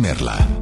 Merla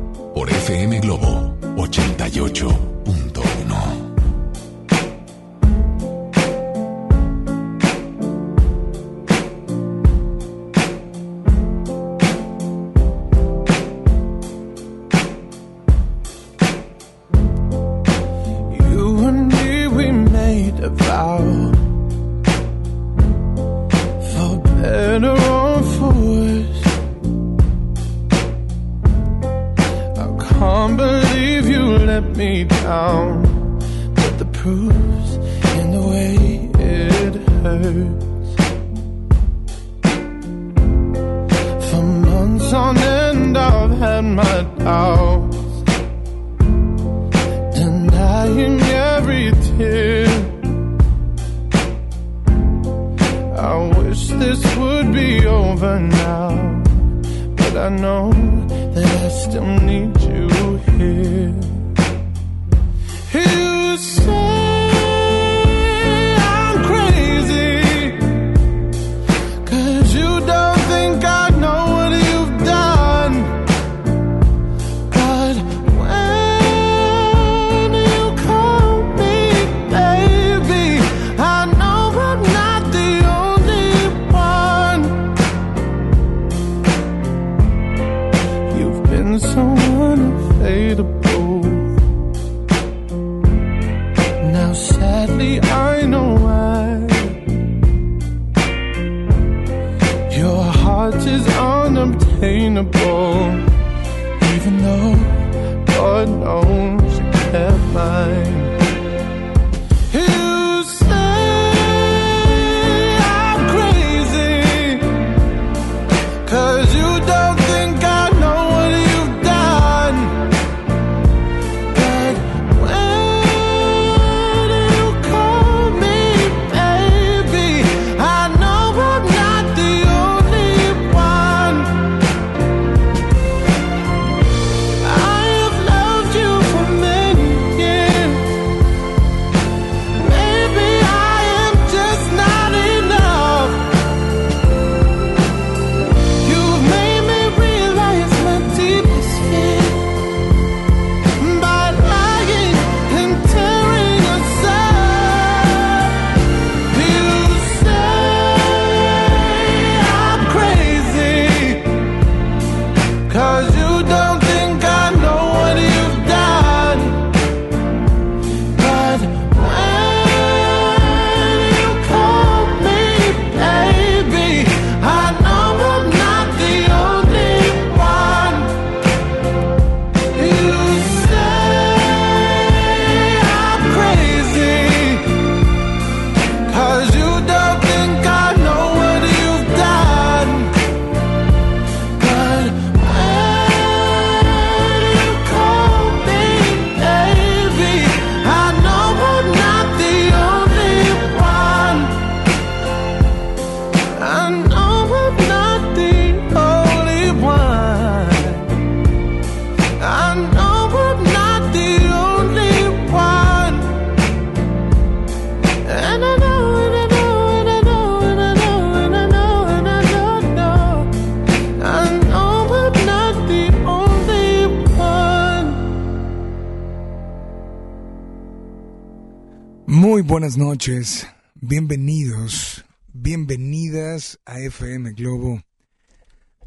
buenas noches, bienvenidos, bienvenidas a FM Globo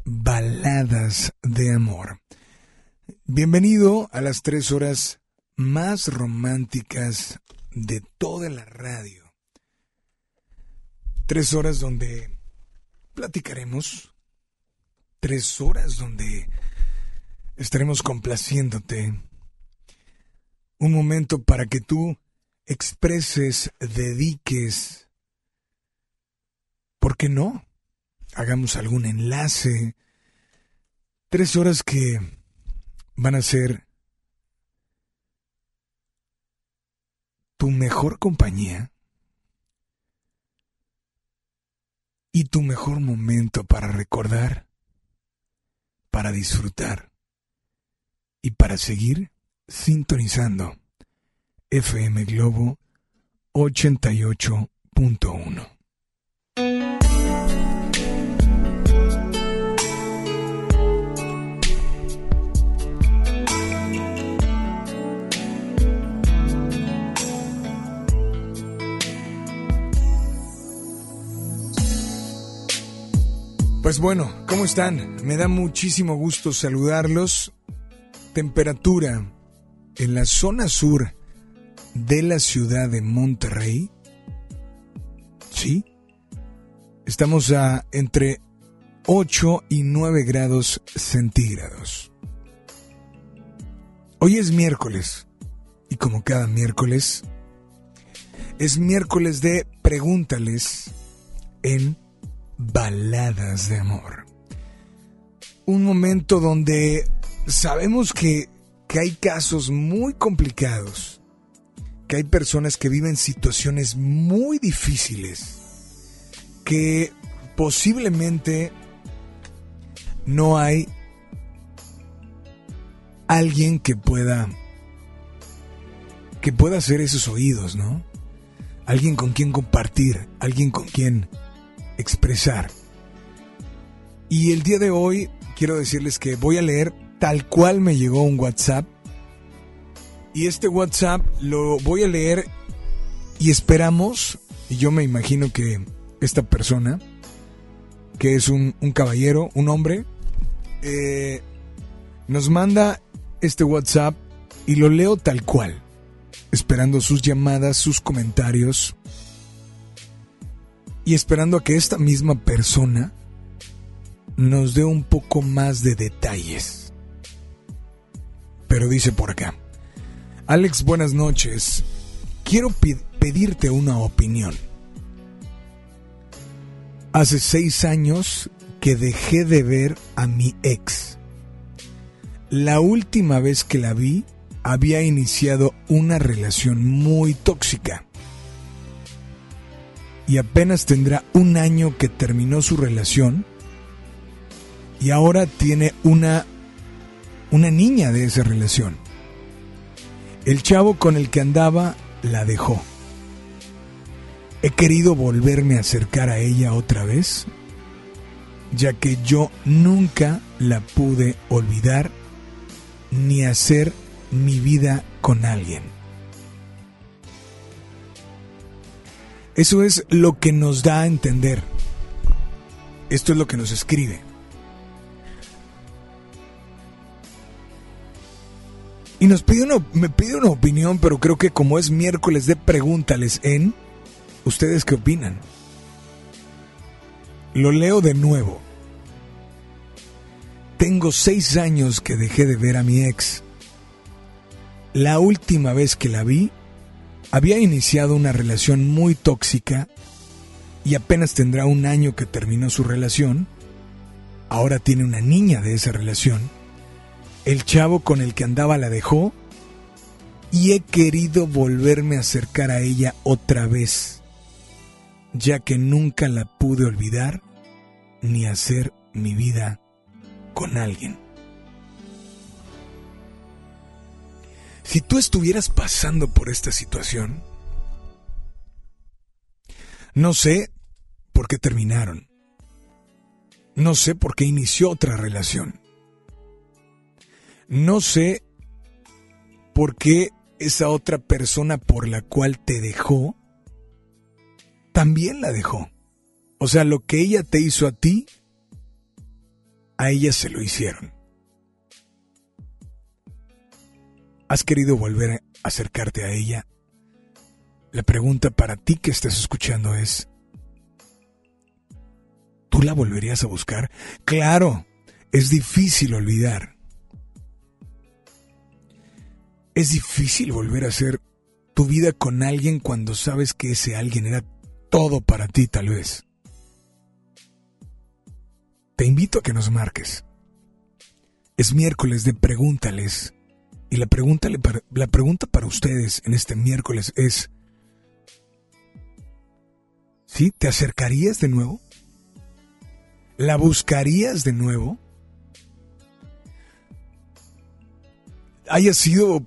Baladas de Amor. Bienvenido a las tres horas más románticas de toda la radio. Tres horas donde platicaremos, tres horas donde estaremos complaciéndote, un momento para que tú expreses, dediques. ¿Por qué no? Hagamos algún enlace. Tres horas que van a ser tu mejor compañía y tu mejor momento para recordar, para disfrutar y para seguir sintonizando. FM Globo 88.1. Pues bueno, ¿cómo están? Me da muchísimo gusto saludarlos. Temperatura en la zona sur de la ciudad de Monterrey. ¿Sí? Estamos a entre 8 y 9 grados centígrados. Hoy es miércoles y como cada miércoles es miércoles de pregúntales en baladas de amor. Un momento donde sabemos que, que hay casos muy complicados que hay personas que viven situaciones muy difíciles, que posiblemente no hay alguien que pueda que pueda hacer esos oídos, ¿no? Alguien con quien compartir, alguien con quien expresar. Y el día de hoy quiero decirles que voy a leer tal cual me llegó un WhatsApp. Y este WhatsApp lo voy a leer y esperamos, y yo me imagino que esta persona, que es un, caballero, un hombre, eh, nos manda este WhatsApp y lo leo tal cual, esperando sus llamadas, sus comentarios y esperando a que esta misma persona nos dé un poco más de detalles. Pero dice por acá, Alex, buenas noches. Quiero pedirte una opinión. Hace seis años que dejé de ver a mi ex. La última vez que la vi había iniciado una relación muy tóxica. Y apenas tendrá un año que terminó su relación y ahora tiene una una niña de esa relación. El chavo con el que andaba la dejó. He querido volverme a acercar a ella otra vez, ya que yo nunca la pude olvidar ni hacer mi vida con alguien. Eso es lo que nos da a entender. Esto es lo que nos escribe. Y nos pide una, me pide una opinión, pero creo que como es miércoles de pregúntales en, ¿ustedes qué opinan? Lo leo de nuevo. Tengo seis años que dejé de ver a mi ex. La última vez que la vi, había iniciado una relación muy tóxica y apenas tendrá un año que terminó su relación. Ahora tiene una niña de esa relación. El chavo con el que andaba la dejó y he querido volverme a acercar a ella otra vez, ya que nunca la pude olvidar ni hacer mi vida con alguien. Si tú estuvieras pasando por esta situación, no sé por qué terminaron. No sé por qué inició otra relación. No sé por qué esa otra persona por la cual te dejó, también la dejó. O sea, lo que ella te hizo a ti, a ella se lo hicieron. ¿Has querido volver a acercarte a ella? La pregunta para ti que estás escuchando es, ¿tú la volverías a buscar? Claro, es difícil olvidar. Es difícil volver a hacer tu vida con alguien cuando sabes que ese alguien era todo para ti tal vez te invito a que nos marques. Es miércoles de pregúntales. Y la pregunta, la pregunta para ustedes en este miércoles es, ¿sí? ¿Te acercarías de nuevo? ¿La buscarías de nuevo? ¿Haya sido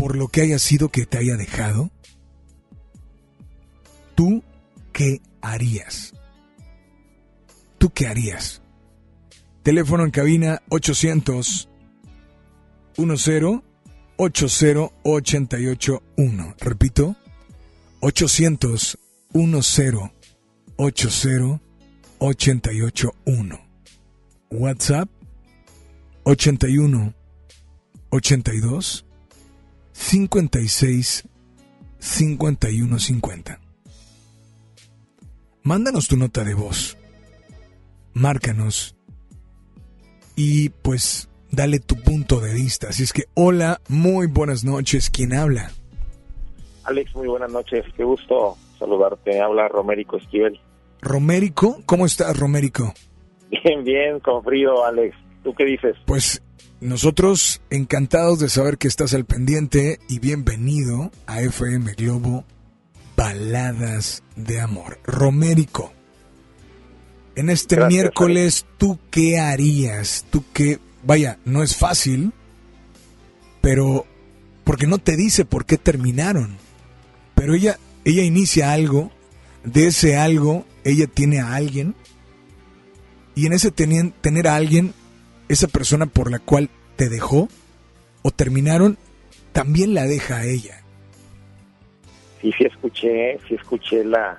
por lo que haya sido que te haya dejado? ¿Tú qué harías? ¿tú qué harías? Teléfono en cabina 800 10 80 881. Repito, 800 10 80 881. WhatsApp 81 82 56 51 50. Mándanos tu nota de voz márcanos y pues dale tu punto de vista. Así es que, hola, muy buenas noches. ¿Quién habla? Alex, muy buenas noches. Qué gusto saludarte. Habla Romérico Esquivel. ¿Romérico? ¿Cómo estás, Romérico? Bien, bien, con frío, Alex. ¿Tú qué dices? Pues nosotros encantados de saber que estás al pendiente y bienvenido a FM Globo Baladas de Amor. Romérico, en este Gracias, miércoles, ¿tú qué harías? ¿Tú qué? Vaya, no es fácil, pero porque no te dice por qué terminaron. Pero ella, ella inicia algo, de ese algo, ella tiene a alguien, y en ese tener a alguien, esa persona por la cual te dejó o terminaron, también la deja a ella. Sí, sí escuché, sí escuché la,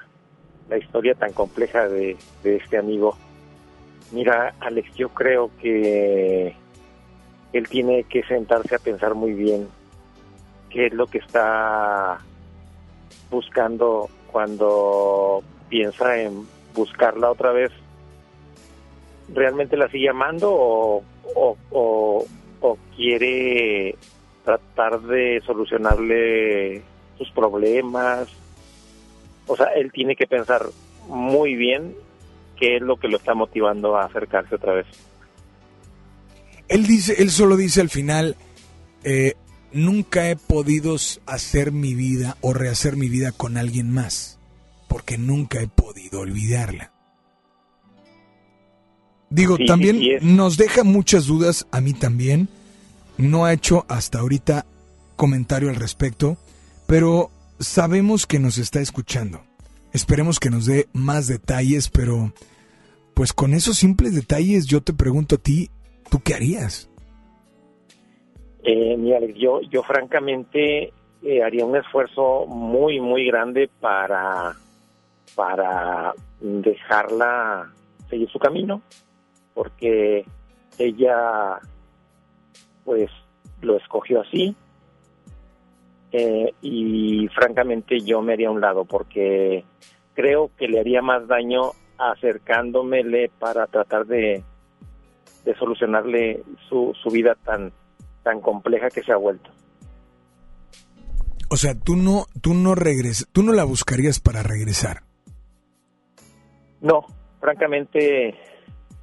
la historia tan compleja de, de este amigo. Mira, Alex, yo creo que él tiene que sentarse a pensar muy bien qué es lo que está buscando cuando piensa en buscarla otra vez. ¿Realmente la sigue amando o, o, quiere tratar de solucionarle sus problemas? O sea, él tiene que pensar muy bien qué es lo que lo está motivando a acercarse otra vez. Él dice, él solo dice al final, eh, nunca he podido hacer mi vida o rehacer mi vida con alguien más, porque nunca he podido olvidarla. Digo, Sí, también sí, sí es. nos deja muchas dudas, a mí también. No ha hecho hasta ahorita comentario al respecto, pero sabemos que nos está escuchando. Esperemos que nos dé más detalles, pero pues con esos simples detalles yo te pregunto a ti, ¿tú qué harías? Eh, mira, yo, yo francamente eh, haría un esfuerzo muy, muy grande para, para dejarla seguir su camino, porque ella, pues, lo escogió así, eh, y francamente yo me haría a un lado, porque creo que le haría más daño acercándomele para tratar de, de solucionarle su, su vida tan tan compleja que se ha vuelto. O sea, tú no, tú no regresas, tú no la buscarías para regresar. No, francamente,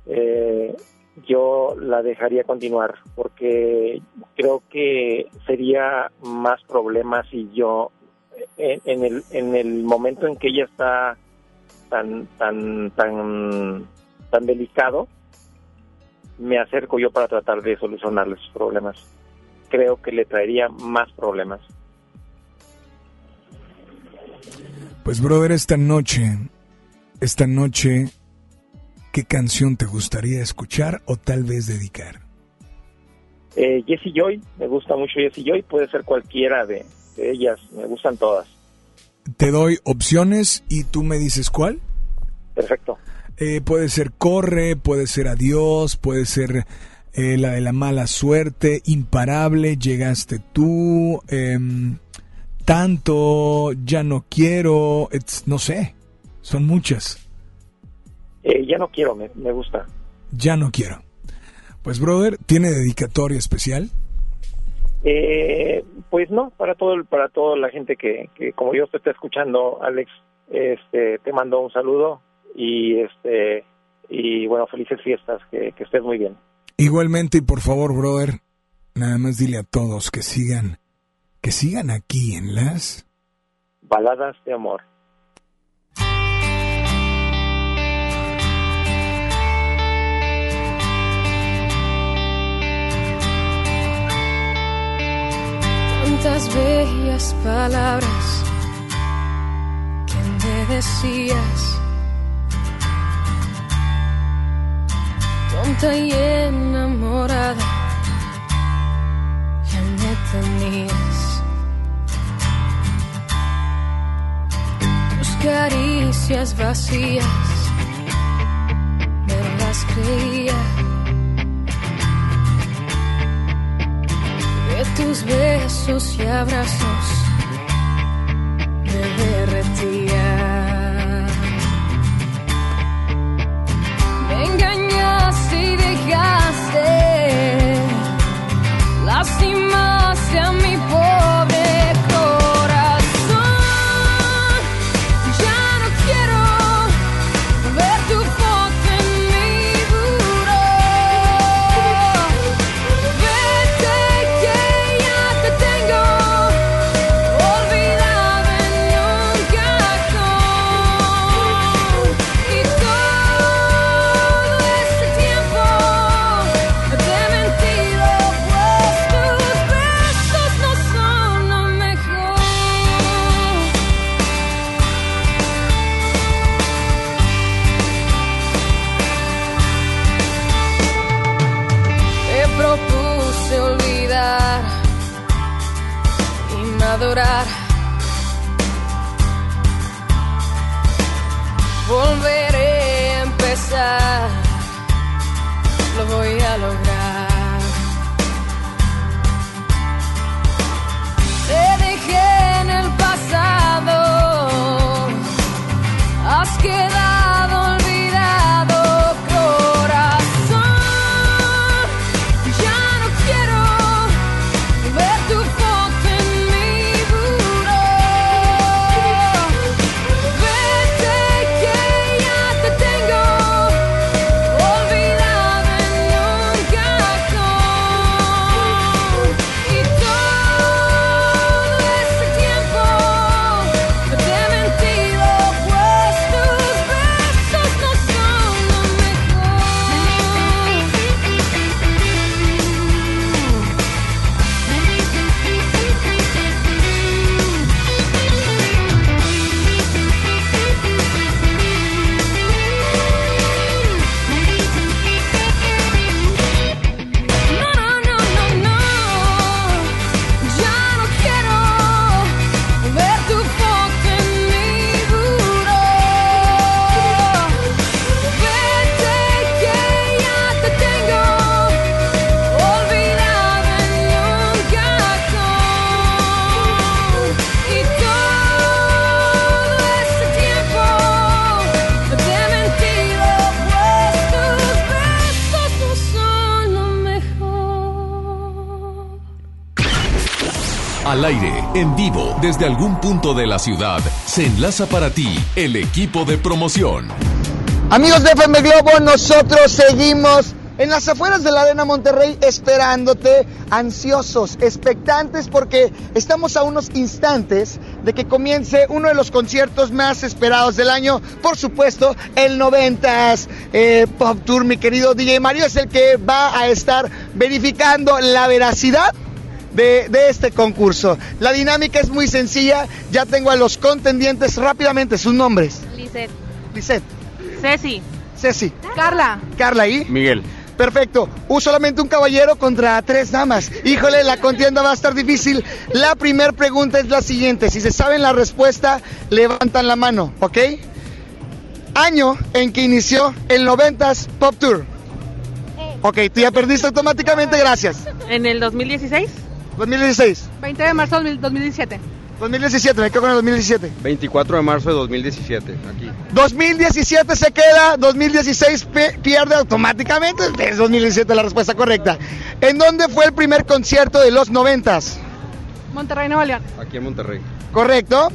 eh, yo la dejaría continuar porque creo que sería más problema si yo, en, en el, en el momento en que ella está tan, tan, tan, tan delicado, me acerco yo para tratar de solucionarle sus problemas. Creo que le traería más problemas. Pues brother, esta noche, esta noche, ¿qué canción te gustaría escuchar o tal vez dedicar? Eh, Jessie Joy, me gusta mucho Jessie Joy, puede ser cualquiera de, de ellas, me gustan todas. Te doy opciones y tú me dices cuál. Perfecto. Eh, puede ser Corre, puede ser Adiós, puede ser eh, la de la mala suerte, Imparable, Llegaste tú, em, Tanto, Ya no quiero, no sé, son muchas. Eh, ya no quiero, me, me gusta. Ya no quiero. Pues brother, ¿tiene dedicatoria especial? Eh, pues no, para todo el- para toda la gente que, que como yo te está escuchando, Alex, este, te mando un saludo y este y bueno, felices fiestas, que, que estés muy bien. Igualmente y por favor, brother, nada más dile a todos que sigan, que sigan aquí en las... Baladas de amor. Tantas bellas palabras que me decías. Tonta y enamorada, ya me tenías. Tus caricias vacías, tus besos y abrazos me derretía. Me engañaste y dejaste lastimaste a mi voz. En vivo, desde algún punto de la ciudad, se enlaza para ti el equipo de promoción. Amigos de FM Globo, nosotros seguimos en las afueras de la Arena Monterrey esperándote, ansiosos, expectantes, porque estamos a unos instantes de que comience uno de los conciertos más esperados del año. Por supuesto, el 90s eh, Pop Tour, mi querido DJ Mario, es el que va a estar verificando la veracidad de, de este concurso. La dinámica es muy sencilla, ya tengo a los contendientes rápidamente, sus nombres. Lisette. Lisette, Ceci. Ceci, Carla. Carla y... Miguel. Perfecto. Un solamente un caballero contra tres damas. Híjole, la contienda va a estar difícil. La primera pregunta es la siguiente. Si se saben la respuesta, levantan la mano, ¿ok? Año en que inició el 90s Pop Tour. Ok, tú ya perdiste automáticamente, gracias. En el 2016. 2016. 20 de marzo del 2017. 2017, me quedo con el 2017. 24 de marzo de 2017, aquí. 2017 se queda, 2016 pe- pierde automáticamente. Es 2017 la respuesta correcta. ¿En dónde fue el primer concierto de los 90s? Monterrey, Nuevo León. Aquí en Monterrey. Correcto.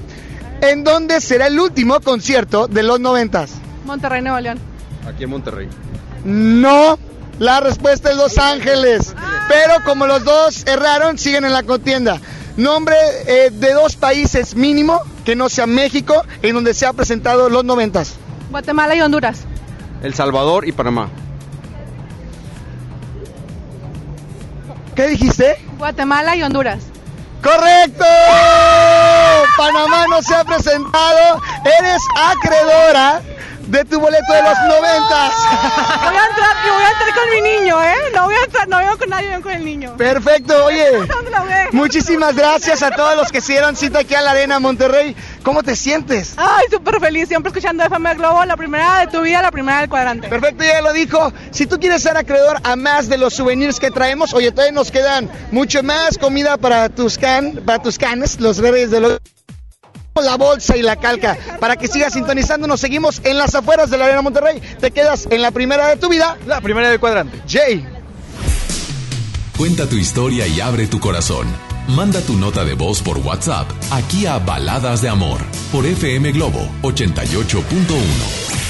¿En dónde será el último concierto de los 90s? Monterrey, Nuevo León. Aquí en Monterrey. No. La respuesta es Los Ángeles. Pero como los dos erraron, siguen en la contienda. Nombre eh, de dos países mínimo, que no sea México, en donde se ha presentado los 90s. Guatemala y Honduras. El Salvador y Panamá. ¿Qué dijiste? Guatemala y Honduras. ¡Correcto! Panamá no se ha presentado. Eres acreedora de tu boleto de los noventas. Voy a entrar, yo voy a entrar con mi niño, ¿eh? No voy a entrar, no voy con nadie, con el niño. Perfecto, oye. Muchísimas gracias a todos los que se dieron cita aquí a la Arena Monterrey. ¿Cómo te sientes? Ay, súper feliz, siempre escuchando FM Globo, la primera de tu vida, la primera del cuadrante. Perfecto, ya lo dijo. Si tú quieres ser acreedor a más de los souvenirs que traemos, oye, todavía nos quedan mucho más comida para tus can, para tus canes, los verdes de los la bolsa y la calca para que sigas sintonizando. Nos seguimos en las afueras de la Arena Monterrey. Te quedas en la primera de tu vida. La primera del cuadrante. Jay. Cuenta tu historia y abre tu corazón. Manda tu nota de voz por WhatsApp aquí a Baladas de Amor por FM Globo 88.1.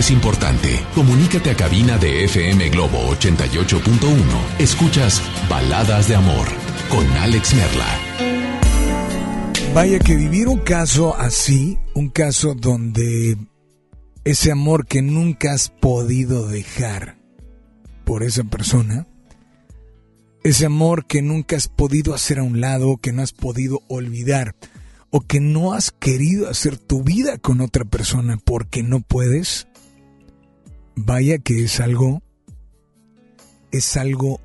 es importante. Comunícate a cabina de FM Globo 88.1. Escuchas Baladas de Amor con Alex Merla. Vaya que vivir un caso así, un caso donde ese amor que nunca has podido dejar por esa persona, ese amor que nunca has podido hacer a un lado, que no has podido olvidar, o que no has querido hacer tu vida con otra persona porque no puedes, vaya que es algo, es algo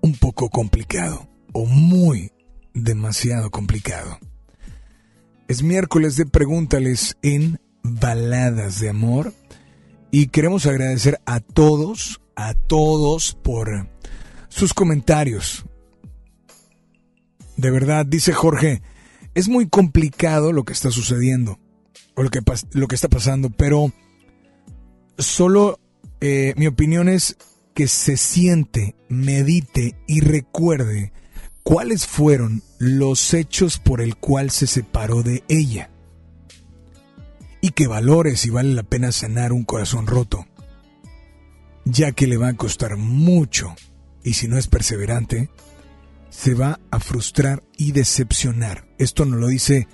un poco complicado, o muy demasiado complicado. Es miércoles de Pregúntales en Baladas de Amor y queremos agradecer a todos, a todos por sus comentarios. De verdad, dice Jorge, es muy complicado lo que está sucediendo o lo que, lo que está pasando, pero solo eh, mi opinión es que se siente, medite y recuerde cuáles fueron los hechos por el cual se separó de ella. Y que valore si vale la pena sanar un corazón roto, ya que le va a costar mucho y si no es perseverante, se va a frustrar y decepcionar. Esto nos lo dice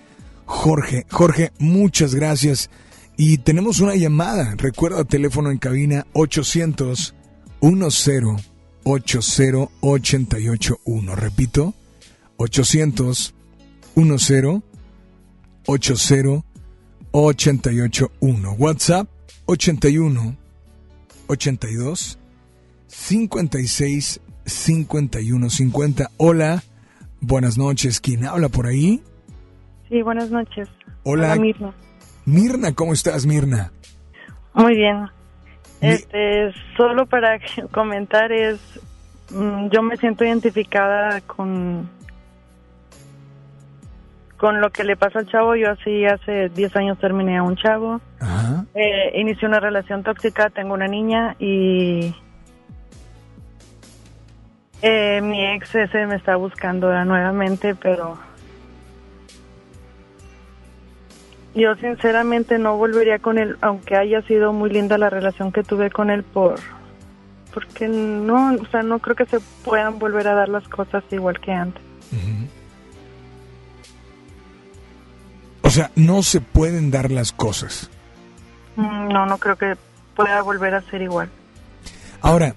Jorge. Jorge, muchas gracias. Y tenemos una llamada. Recuerda teléfono en cabina 800 10 80 881. Repito, 800 10 80 881. WhatsApp 81 82 56 51 50. Hola, buenas noches. ¿Quién habla por ahí? Sí, buenas noches. Hola. Mirna. Mirna, ¿cómo estás, Mirna? Muy bien. Este, solo para comentar es, mm, yo me siento identificada con con lo que le pasa al chavo. Yo así hace 10 años terminé a un chavo. Eh, inicié una relación tóxica, tengo una niña y eh, mi ex ese me está buscando nuevamente, pero yo sinceramente no volvería con él, aunque haya sido muy linda la relación que tuve con él por porque no, o sea, no creo que se puedan volver a dar las cosas igual que antes. O sea, no se pueden dar las cosas. Mm, No, no creo que pueda volver a ser igual. Ahora,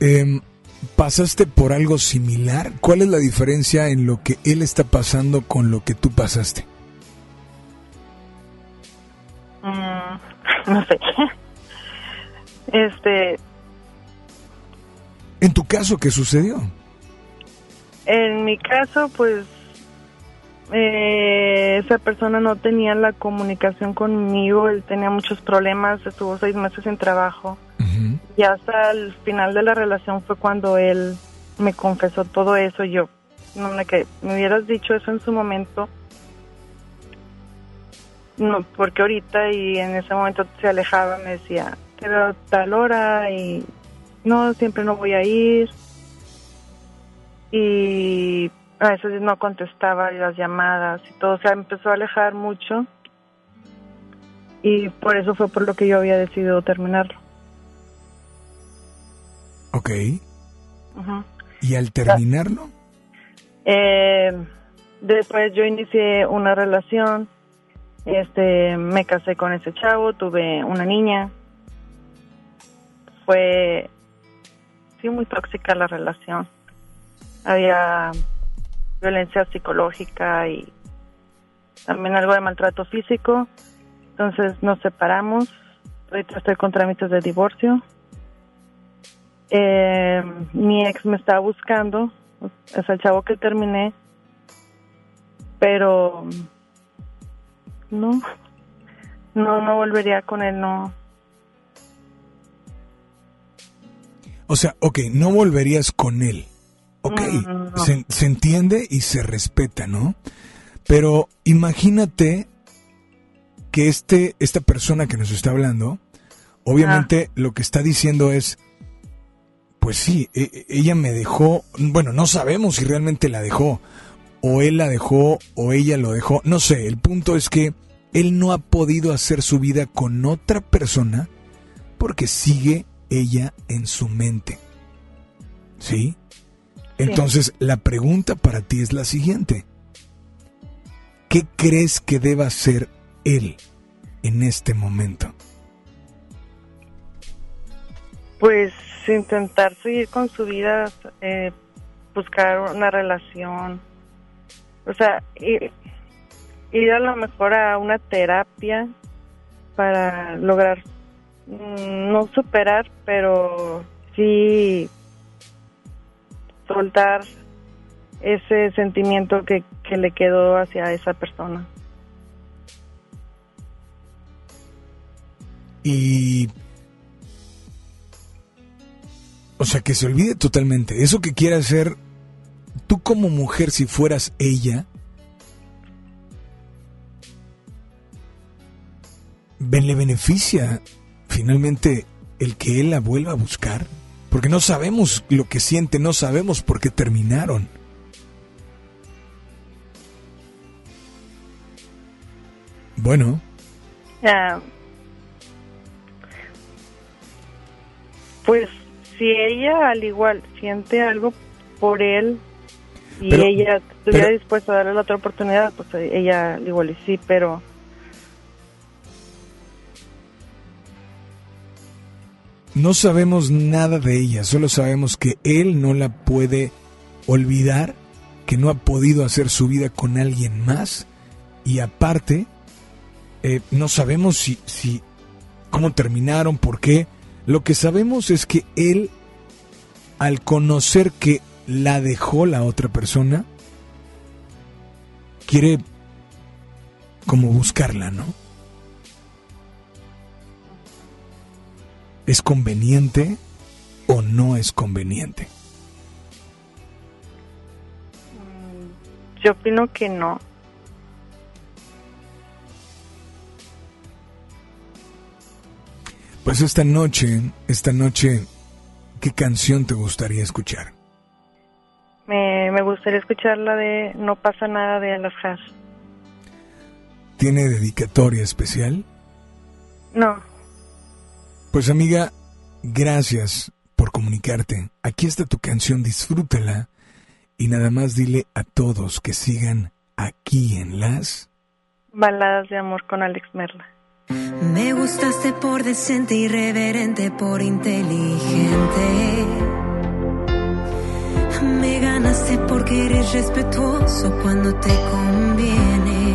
em, ¿pasaste por algo similar? ¿Cuál es la diferencia en lo que él está pasando con lo que tú pasaste? Mm, no sé. Este, En tu caso, ¿qué sucedió? en mi caso, pues eh, esa persona no tenía la comunicación conmigo, él tenía muchos problemas, estuvo seis meses sin trabajo. Y hasta el final de la relación fue cuando él me confesó todo eso. Yo, no me, que me hubieras dicho eso en su momento. No, porque ahorita y en ese momento se alejaba, me decía, te veo a tal hora y no, siempre no voy a ir. Y a veces no contestaba las llamadas y todo, o sea, empezó a alejar mucho. Y por eso fue por lo que yo había decidido terminarlo. Ok. ¿Y al terminarlo? Eh, después yo inicié una relación, este, me casé con ese chavo, tuve una niña. Fue, sí, muy tóxica la relación. Había violencia psicológica y también algo de maltrato físico. Entonces nos separamos. Ahorita estoy con trámites de divorcio. Eh, mi ex me estaba buscando, es el chavo que terminé, pero no, no, no volvería con él, no. O sea, ok, no volverías con él. Ok, se, se entiende y se respeta, ¿no? Pero imagínate que este, esta persona que nos está hablando, obviamente lo que está diciendo es, pues sí, e- e- ella me dejó, bueno, no sabemos si realmente la dejó, o él la dejó, o ella lo dejó, no sé, el punto es que él no ha podido hacer su vida con otra persona porque sigue ella en su mente. ¿Sí? Entonces, la pregunta para ti es la siguiente. ¿Qué crees que deba hacer él en este momento? Pues intentar seguir con su vida, eh, buscar una relación, o sea, ir, ir a lo mejor a una terapia para lograr mm, no superar, pero sí soltar ese sentimiento que, que le quedó hacia esa persona. Y... O sea, que se olvide totalmente. Eso que quiere hacer, tú como mujer, si fueras ella, le beneficia finalmente el que él la vuelva a buscar. Porque no sabemos lo que siente, no sabemos por qué terminaron. Bueno, pues si ella al igual siente algo por él y Pero- ella estuviera pero- dispuesta a darle la otra oportunidad, pues ella al igual y sí, pero No sabemos nada de ella, solo sabemos que él no la puede olvidar, que no ha podido hacer su vida con alguien más y aparte eh, no sabemos si, si cómo terminaron, por qué. Lo que sabemos es que él, al conocer que la dejó la otra persona, quiere como buscarla, ¿no? ¿Es conveniente o no es conveniente? yo opino que no. Pues esta noche, esta noche, ¿qué canción te gustaría escuchar? Me, me gustaría escuchar la de No pasa nada de Alafar. ¿Tiene dedicatoria especial? No, Pues amiga, gracias por comunicarte. Aquí está tu canción, disfrútala y nada más dile a todos que sigan aquí en las... baladas de amor con Alex Merla. Me gustaste por decente, irreverente, por inteligente. Me ganaste porque eres respetuoso cuando te conviene.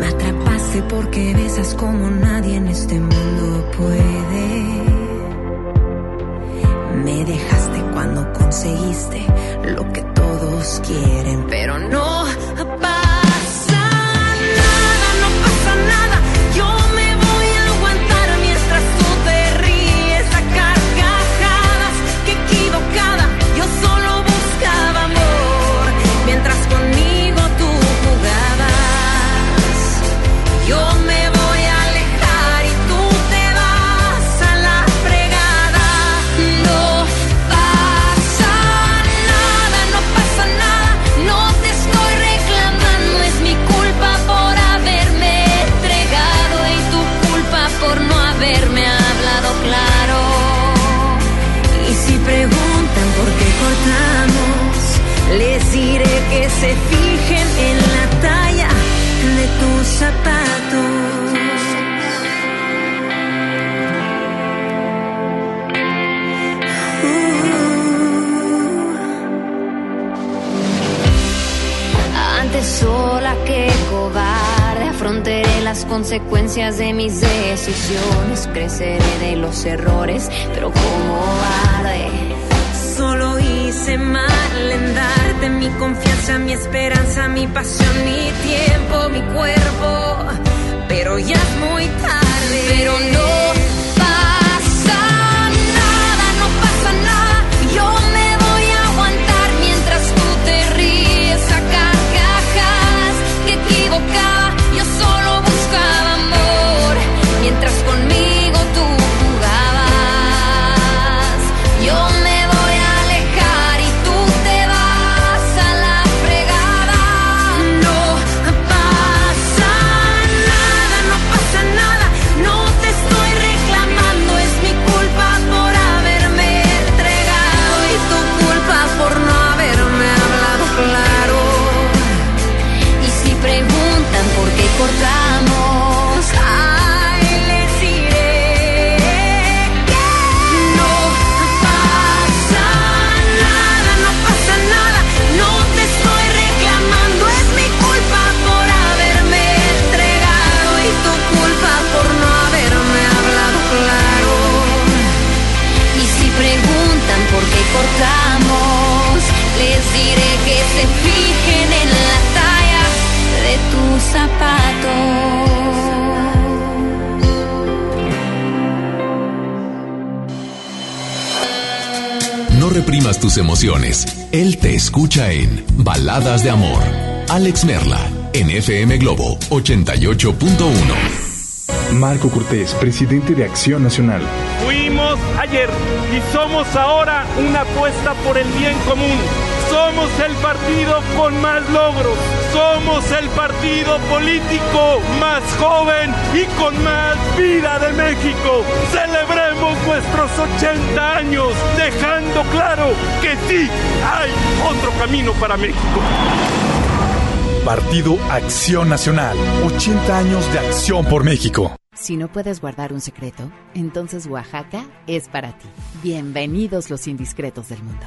Me atrapaste porque besas como nadie en este mundo puede. Me dejaste cuando conseguiste lo que todos quieren, pero no cobarde, afrontaré las consecuencias de mis decisiones. Creceré de los errores, pero como cobarde. Solo hice mal en darte mi confianza, mi esperanza, mi pasión, mi tiempo, mi cuerpo. Pero ya es muy tarde. Pero no reprimas tus emociones. Él te escucha en Baladas de Amor. Alex Merla, en FM Globo 88.1. Marco Cortés, presidente de Acción Nacional. Fuimos ayer y somos ahora una apuesta por el bien común. Somos el partido con más logros. Somos el partido político más joven y con más vida de México. Celebremos nuestros 80 años, dejando claro que sí hay otro camino para México. Partido Acción Nacional. 80 años de acción por México. Si no puedes guardar un secreto, entonces Oaxaca es para ti. Bienvenidos los indiscretos del mundo.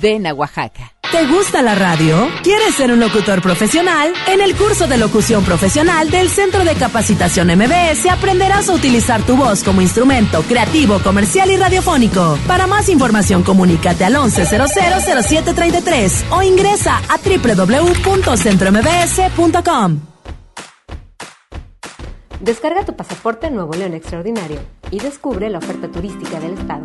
Ven a Oaxaca. ¿Te gusta la radio? ¿Quieres ser un locutor profesional? En el curso de locución profesional del Centro de Capacitación MBS aprenderás a utilizar tu voz como instrumento creativo, comercial y radiofónico. Para más información comunícate al 11000733 o ingresa a www.centrombs.com. Descarga tu pasaporte Nuevo León Extraordinario y descubre la oferta turística del estado.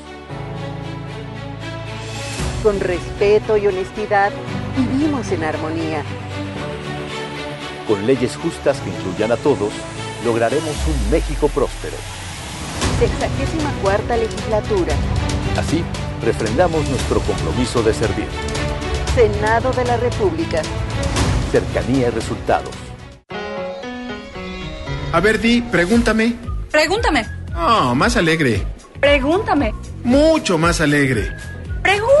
Con respeto y honestidad, vivimos en armonía. Con leyes justas que incluyan a todos, lograremos un México próspero. Sexagésima cuarta legislatura. Así, refrendamos nuestro compromiso de servir. Senado de la República. Cercanía y resultados. A ver, Di, pregúntame. Pregúntame. Oh, más alegre. Pregúntame. Mucho más alegre. Pregúntame.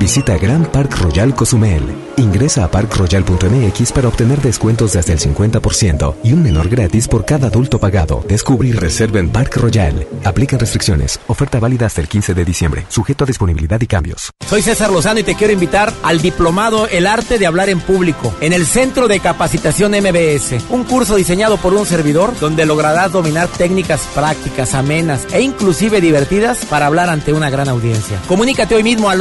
Visita Grand Park Royal Cozumel. Ingresa a parkroyal.mx para obtener descuentos de hasta el 50% y un menor gratis por cada adulto pagado. Descubre y reserva en Park Royal. Aplican restricciones. Oferta válida hasta el 15 de diciembre. Sujeto a disponibilidad y cambios. Soy César Lozano y te quiero invitar al diplomado El arte de hablar en público en el Centro de Capacitación MBS, un curso diseñado por un servidor donde lograrás dominar técnicas prácticas, amenas e inclusive divertidas para hablar ante una gran audiencia. Comunícate hoy mismo al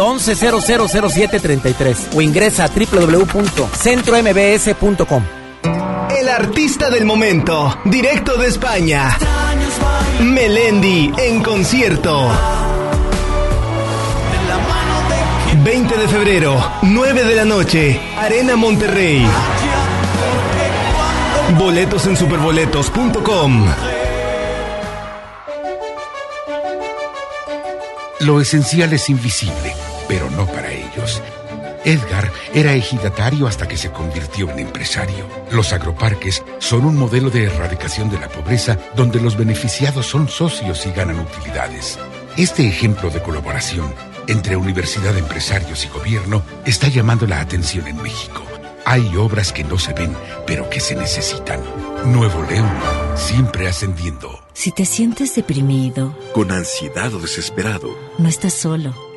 11000733 o ingresa a www.centrombs.com. El artista del momento, directo de España. Melendi en concierto. 20 de febrero, 9 de la noche, Arena Monterrey. Boletos en superboletos.com. Lo esencial es invisible, pero no para ellos. Edgar era ejidatario hasta que se convirtió en empresario. Los agroparques son un modelo de erradicación de la pobreza donde los beneficiados son socios y ganan utilidades. Este ejemplo de colaboración entre universidad, empresarios y gobierno está llamando la atención en México. Hay obras que no se ven, pero que se necesitan. Nuevo León, siempre ascendiendo. Si te sientes deprimido, con ansiedad o desesperado, no estás solo.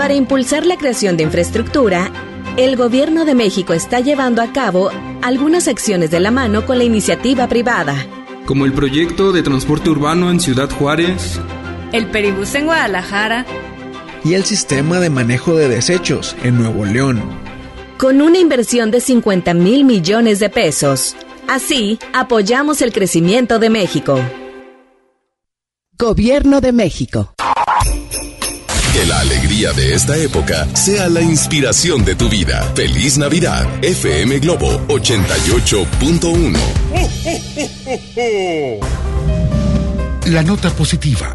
Para impulsar la creación de infraestructura, el Gobierno de México está llevando a cabo algunas acciones de la mano con la iniciativa privada. Como el proyecto de transporte urbano en Ciudad Juárez, El peribús en Guadalajara. y el sistema de manejo de desechos en Nuevo León. Con una inversión de 50 mil millones de pesos. Así, apoyamos el crecimiento de México. Gobierno de México. Que la alegría de esta época sea la inspiración de tu vida. Feliz Navidad. FM Globo 88.1. La nota positiva.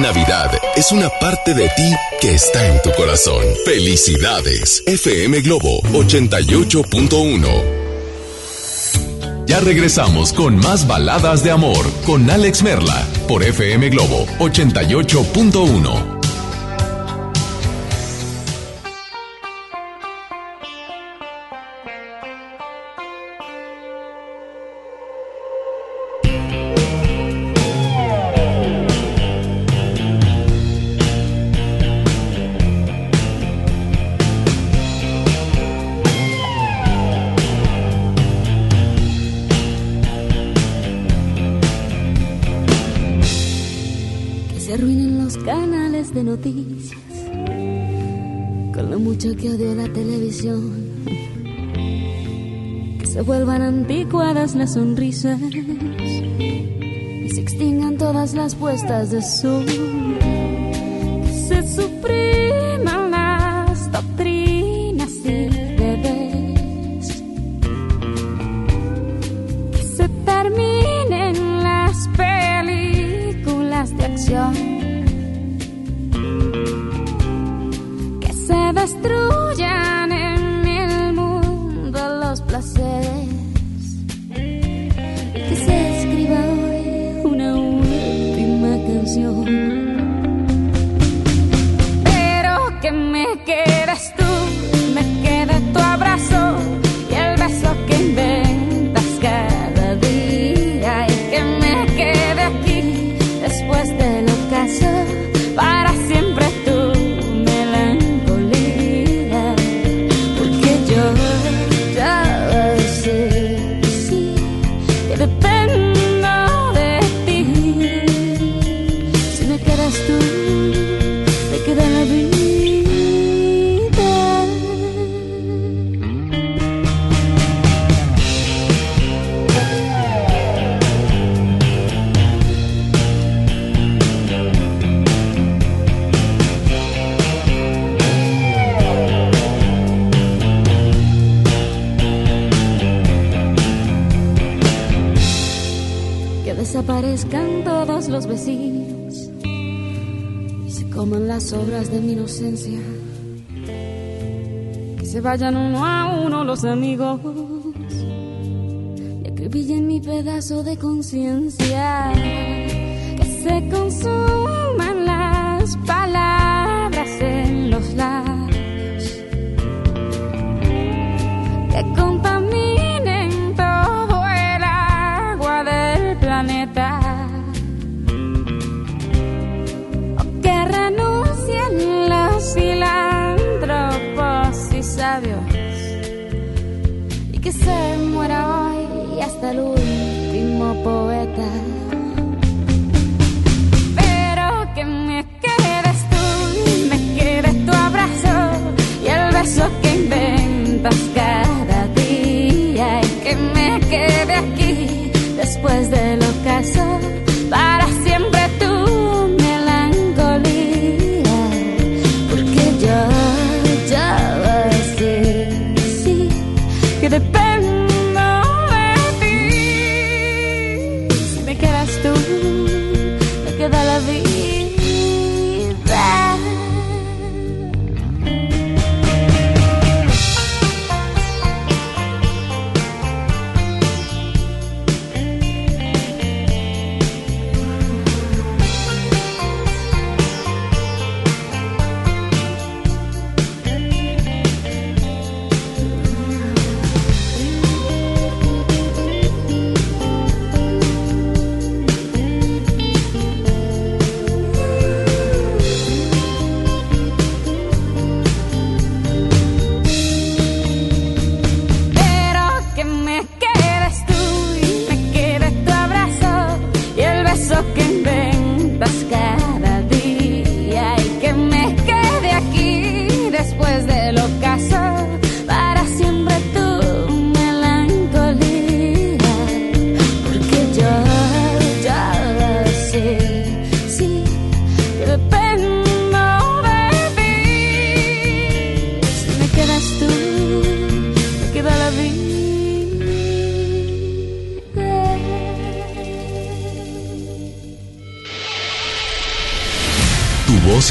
Navidad es una parte de ti que está en tu corazón. Felicidades. FM Globo 88.1. Ya regresamos con más baladas de amor con Alex Merla por FM Globo 88.1. las sonrisas y se extingan todas las puestas de sol. Se supriman desaparezcan todos los vecinos y se coman las obras de mi inocencia. Que se vayan uno a uno los amigos y acribillen mi pedazo de conciencia. Que se consuman las palabras en los labios. Que contaminen hasta el último poeta. Pero que me quedes tú, me quede tu abrazo y el beso que inventas cada día y que me quede aquí después del ocaso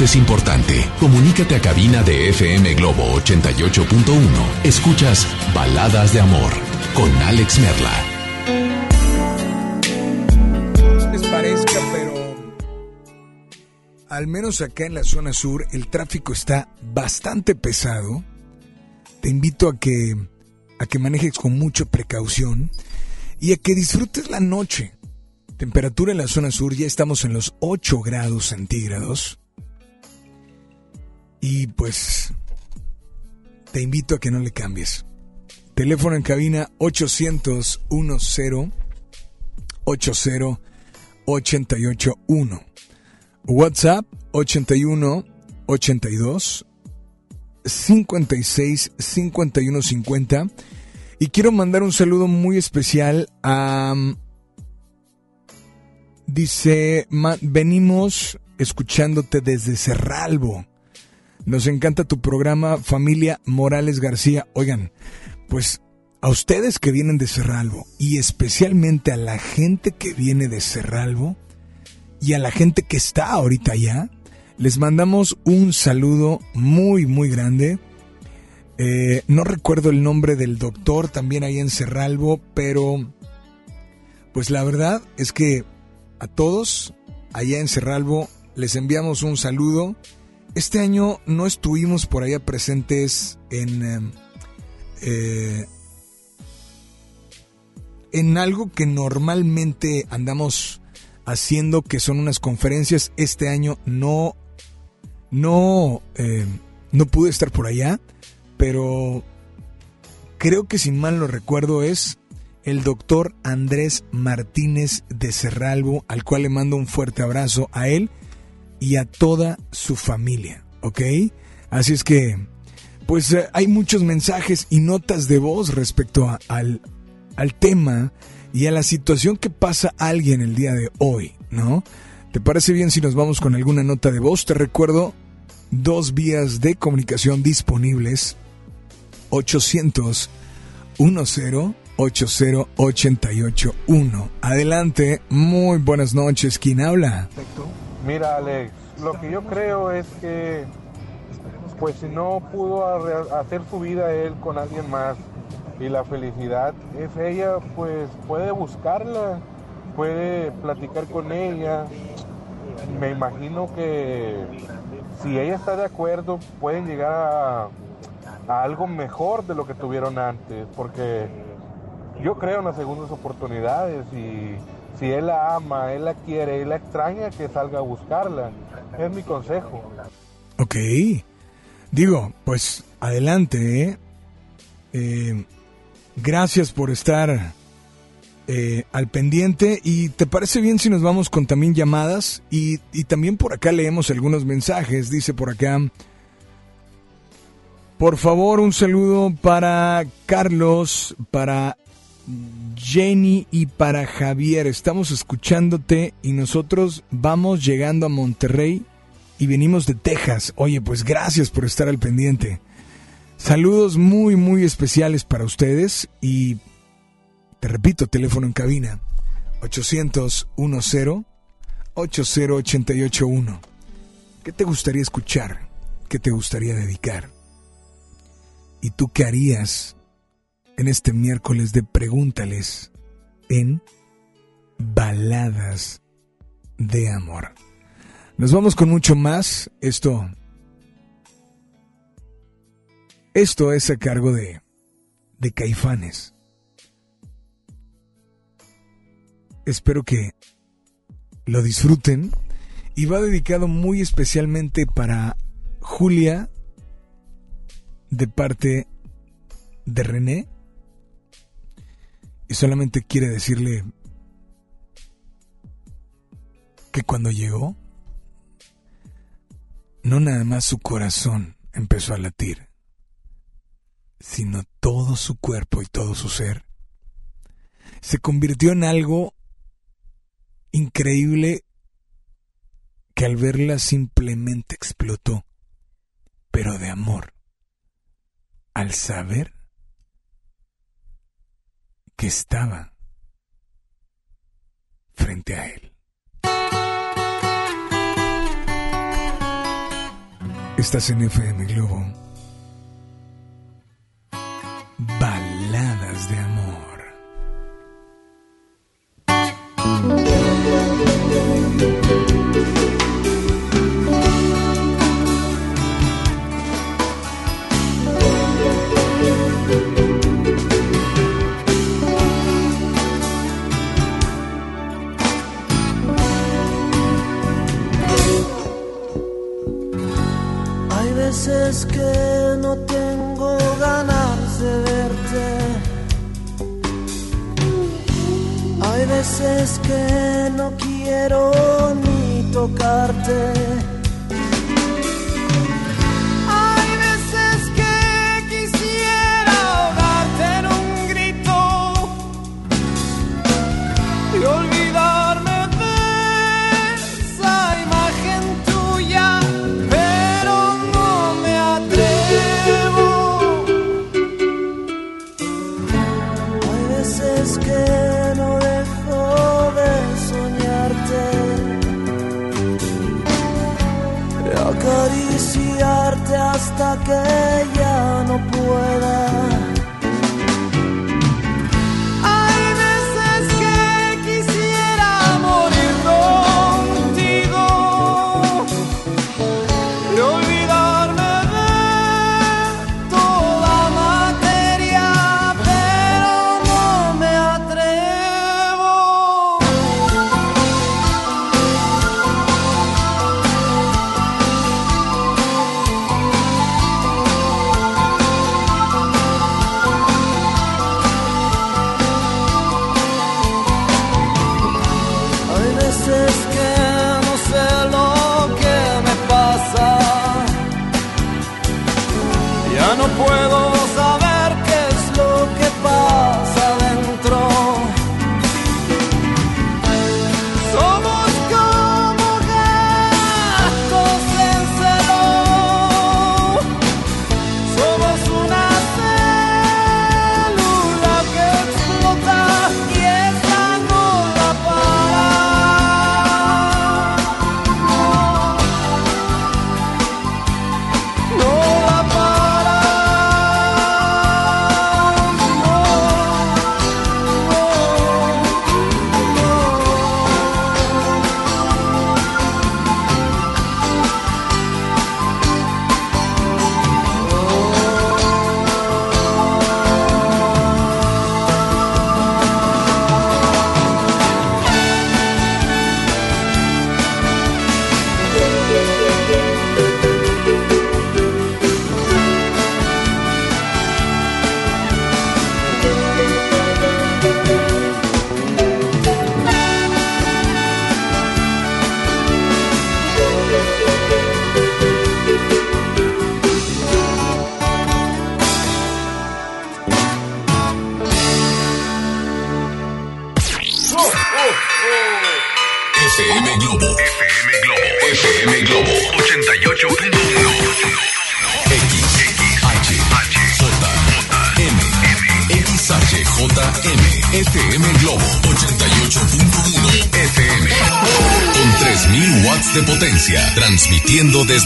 es importante. Comunícate a cabina de FM Globo 88.1. Escuchas Baladas de Amor con Alex Merla. les parezca, pero al menos acá en la zona sur el tráfico está bastante pesado. Te invito a que a que manejes con mucha precaución y a que disfrutes la noche. Temperatura en la zona sur ya estamos en los 8 grados centígrados. Y pues te invito a que no le cambies. Teléfono en cabina 800 10 80 881. WhatsApp 81 82 56 51 50. Y quiero mandar un saludo muy especial a. Dice, "Ma- venimos escuchándote desde Cerralbo. Nos encanta tu programa, familia Morales García. Oigan, pues a ustedes que vienen de Cerralbo y especialmente a la gente que viene de Cerralbo y a la gente que está ahorita allá, les mandamos un saludo muy, muy grande. Eh, no recuerdo el nombre del doctor también ahí en Cerralbo, pero pues la verdad es que a todos allá en Cerralbo les enviamos un saludo. Este año no estuvimos por allá presentes en, eh, eh, en algo que normalmente andamos haciendo, que son unas conferencias. Este año no, no, eh, no pude estar por allá, pero creo que si mal no recuerdo es el doctor Andrés Martínez de Cerralbo, al cual le mando un fuerte abrazo a él y a toda su familia, ¿ok? Así es que, pues eh, hay muchos mensajes y notas de voz respecto al, al tema y a la situación que pasa alguien el día de hoy, ¿no? ¿Te parece bien si nos vamos con alguna nota de voz? Te recuerdo dos vías de comunicación disponibles. 800 10 80 881. Adelante, muy buenas noches. ¿Quién habla? Mira, Alex, lo que yo creo es que, pues si no pudo hacer su vida él con alguien más y la felicidad es ella, pues puede buscarla, puede platicar con ella. Me imagino que si ella está de acuerdo, pueden llegar a, a algo mejor de lo que tuvieron antes, porque yo creo en las segundas oportunidades y si él la ama, él la quiere, él la extraña, que salga a buscarla. Es mi consejo. Ok. Digo, pues adelante, ¿eh? Eh, gracias por estar eh, al pendiente. ¿Y te parece bien si nos vamos con también llamadas? Y, y también por acá leemos algunos mensajes. Dice por acá. Por favor, un saludo para Carlos, para Jenny y para Javier. Estamos escuchándote y nosotros vamos llegando a Monterrey y venimos de Texas. Oye, pues gracias por estar al pendiente. Saludos muy, muy especiales para ustedes y te repito, teléfono en cabina 800 10 80881. ¿Qué te gustaría escuchar? ¿Qué te gustaría dedicar? ¿Y tú qué harías en este miércoles de Pregúntales en Baladas de Amor? Nos vamos con mucho más. Esto. Esto es a cargo de. de Caifanes. Espero que lo disfruten. Y va dedicado muy especialmente para Julia de parte de René y solamente quiere decirle que cuando llegó, no nada más su corazón empezó a latir, sino todo su cuerpo y todo su ser. Se convirtió en algo increíble que al verla simplemente explotó, pero de amor al saber que estaba frente a él. Estás en FM Globo. Baladas de amor.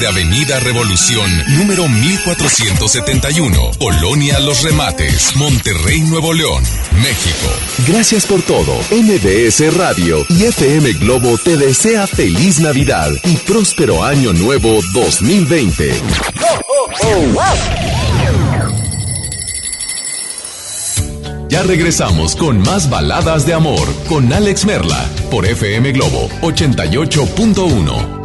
Avenida Revolución, número 1471, Polonia Los Remates, Monterrey, Nuevo León, México. Gracias por todo. MBS Radio y FM Globo te desea feliz Navidad y próspero año nuevo 2020. Ya regresamos con más baladas de amor con Alex Merla por FM Globo 88.1.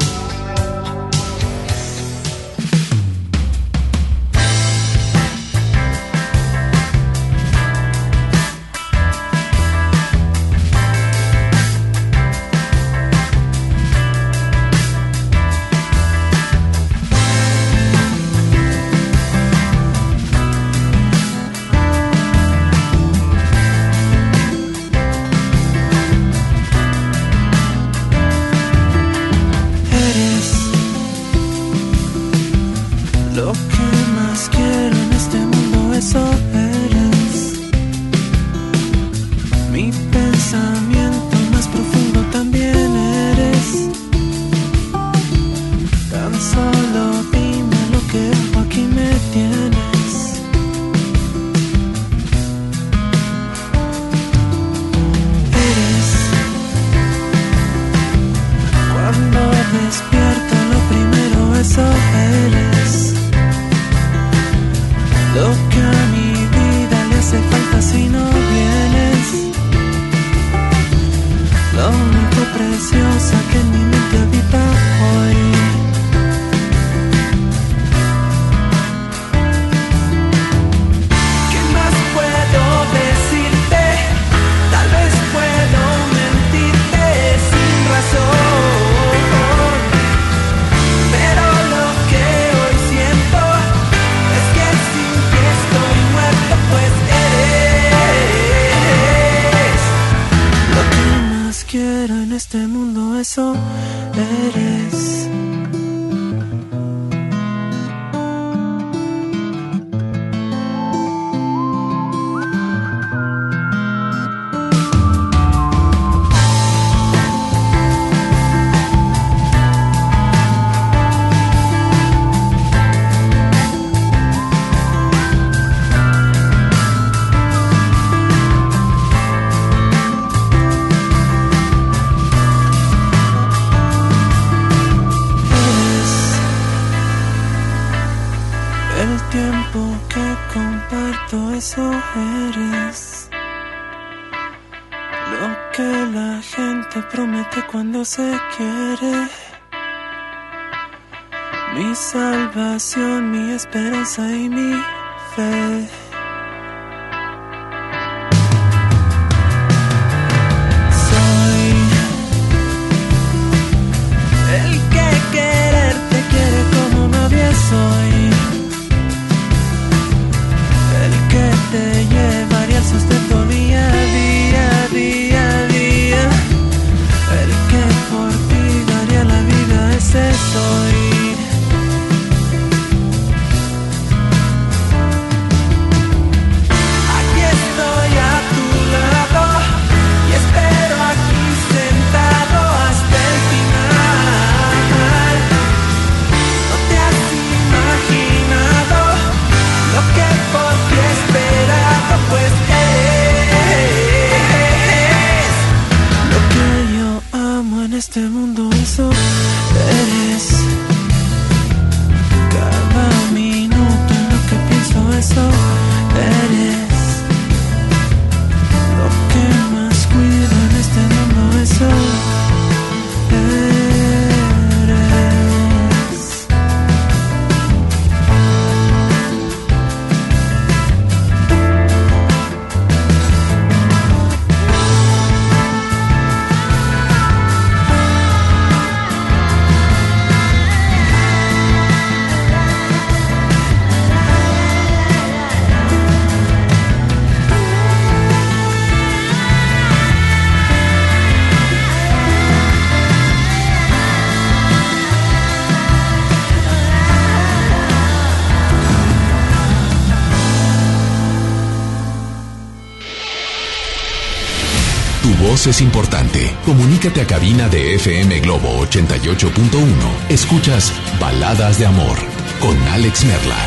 es importante. Comunícate a cabina de FM Globo 88.1. Escuchas Baladas de Amor con Alex Merla.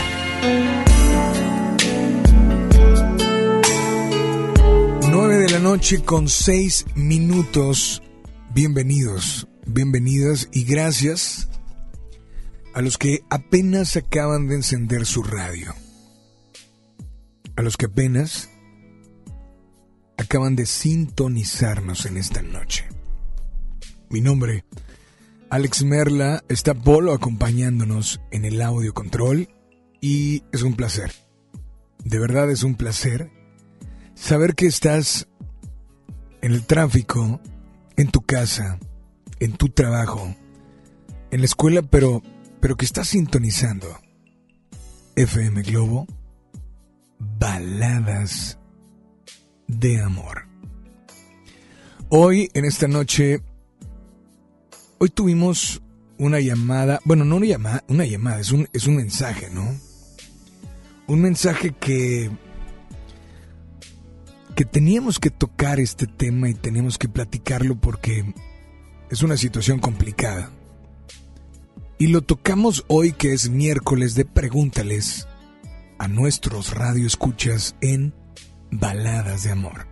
9 de la noche con 6 minutos. Bienvenidos, bienvenidas y gracias a los que apenas acaban de encender su radio. A los que apenas acaban de sintonizarnos en esta noche. Mi nombre, Alex Merla, está Polo acompañándonos en el audio control y es un placer. De verdad es un placer saber que estás en el tráfico, en tu casa, en tu trabajo, en la escuela, pero, pero que estás sintonizando FM Globo, baladas de amor. Hoy, en esta noche, hoy tuvimos una llamada, bueno, no una llamada, una llamada, es un, es un mensaje, ¿no? Un mensaje que que teníamos que tocar este tema y teníamos que platicarlo porque es una situación complicada. Y lo tocamos hoy que es miércoles de pregúntales a nuestros radioescuchas en Baladas de Amor.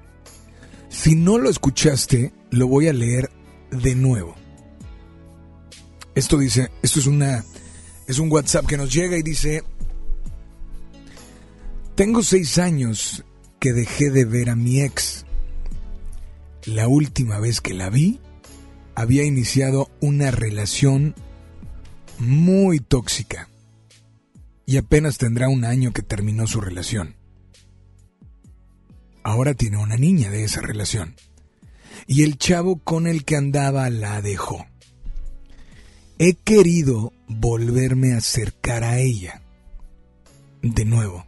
Si no lo escuchaste, lo voy a leer de nuevo. Esto dice, esto es una es un WhatsApp que nos llega y dice Tengo seis años que dejé de ver a mi ex. La última vez que la vi, había iniciado una relación muy tóxica y apenas tendrá un año que terminó su relación. Ahora tiene una niña de esa relación y el chavo con el que andaba la dejó. He querido volverme a acercar a ella de nuevo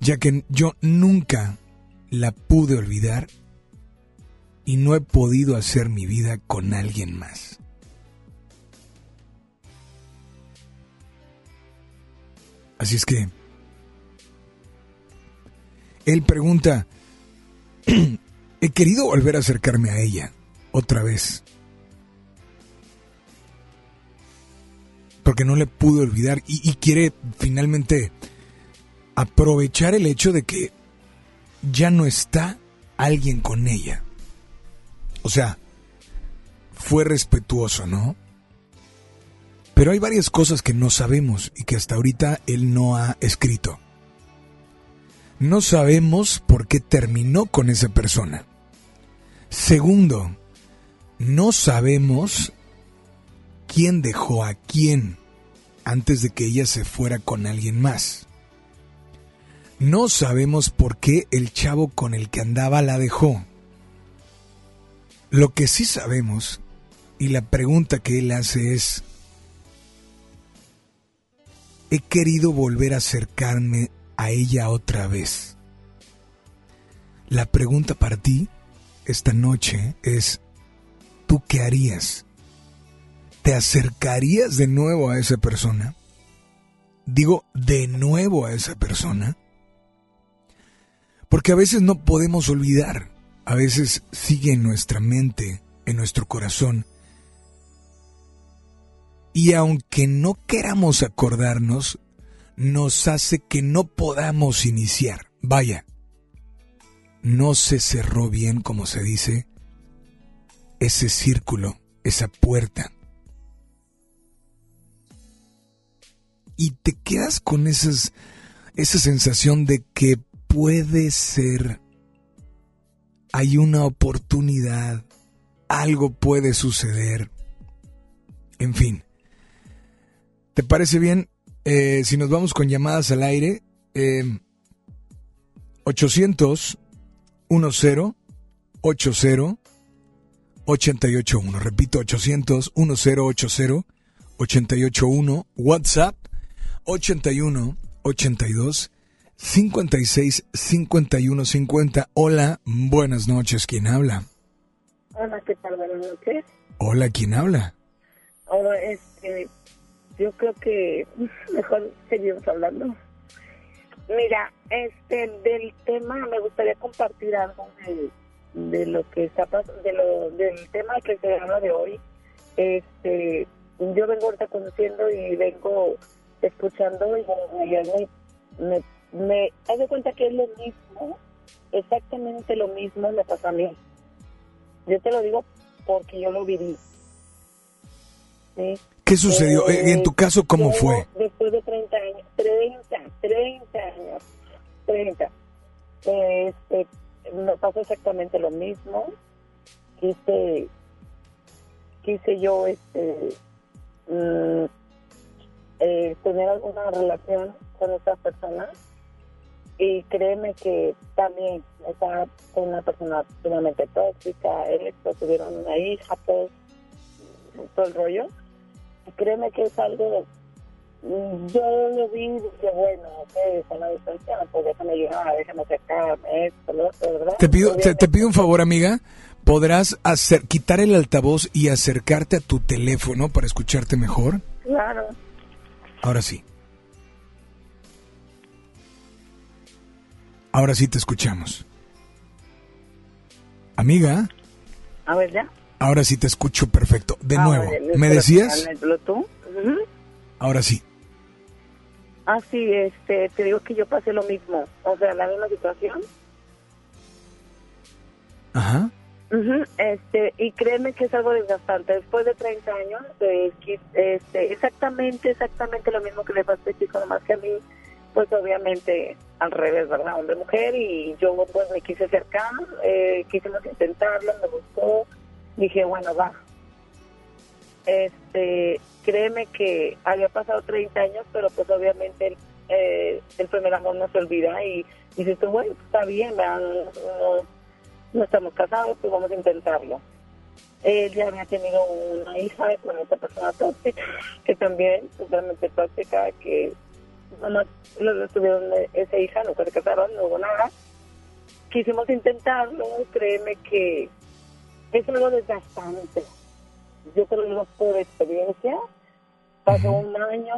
ya que yo nunca la pude olvidar y no he podido hacer mi vida con alguien más. Así es que él pregunta, he querido volver a acercarme a ella otra vez. Porque no le pude olvidar y, quiere finalmente aprovechar el hecho de que ya no está alguien con ella. O sea, fue respetuoso, ¿no? Pero hay varias cosas que no sabemos y que hasta ahorita él no ha escrito. No sabemos por qué terminó con esa persona. Segundo, no sabemos quién dejó a quién antes de que ella se fuera con alguien más. No sabemos por qué el chavo con el que andaba la dejó. Lo que sí sabemos, y la pregunta que él hace es, he querido volver a acercarme a ella otra vez. La pregunta para ti esta noche es, ¿tú qué harías? ¿Te acercarías de nuevo a esa persona? Digo, de nuevo a esa persona. Porque a veces no podemos olvidar, a veces sigue en nuestra mente, en nuestro corazón. Y aunque no queramos acordarnos, nos hace que no podamos iniciar. Vaya, no se cerró bien, como se dice, ese círculo, esa puerta. Y te quedas con esas, esa sensación de que puede ser, hay una oportunidad, algo puede suceder. En fin, ¿te parece bien eh, si nos vamos con llamadas al aire? Eh, 800 10 80 881. Repito, 800 1080 881. WhatsApp 81 82 56 51 50. Hola, buenas noches. ¿Quién habla? Hola, ¿qué tal? Buenas noches. Hola, ¿quién habla? Hola, este, yo creo que mejor seguimos hablando. Mira, este, del tema me gustaría compartir algo de, lo que está de lo del tema que se habla de hoy. Este, yo vengo ahorita conduciendo y vengo escuchando y, me, me de cuenta que es lo mismo, exactamente lo mismo me pasa a mí. Yo te lo digo porque yo lo viví. ¿sí? ¿Qué sucedió? Eh, En tu caso, ¿cómo yo, fue? Después de 30 años, 30, 30 años, 30. Este, me pasó exactamente lo mismo. Quise, quise yo este, mm, eh, tener alguna relación con esa persona y créeme que también estaba con una persona sumamente tóxica, esto, tuvieron una hija, todo, todo el rollo. Créeme que es algo, mm, yo lo vi y dije, bueno, ok, en la distancia, pues déjame llegar, déjame acercarme, esto, lo otro, ¿verdad? Te pido, te, te pido un favor, amiga. ¿Podrás hacer, quitar el altavoz y acercarte a tu teléfono para escucharte mejor? Claro. Ahora sí. Ahora sí te escuchamos. Amiga, A ver, ya. Ahora sí te escucho perfecto. De Ah, nuevo, vale, ¿me decías? el Bluetooth. Ahora sí. Ah, sí, este, te digo que yo pasé lo mismo, o sea, la misma situación. Ajá. Este, y créeme que es algo desgastante. Después de 30 años, eh, qui- este, exactamente, exactamente lo mismo que le pasó a este chico, nomás que a mí, pues obviamente al revés, ¿verdad? Hombre-mujer, y yo pues me quise acercar, eh, quisimos intentarlo, me gustó, dije, bueno, va. Este, créeme que había pasado 30 años, pero pues obviamente el, eh, el primer amor no se olvida y dices tú, bueno, está bien. No- no estamos casados, pues vamos a intentarlo. Él ya había tenido una hija con otra persona tóxica, que también, totalmente tóxica, que nomás los tuvieron esa hija, nunca se casaron, no hubo nada. Quisimos intentarlo, créeme que es algo desgastante. Yo creo que por experiencia, pasó un año,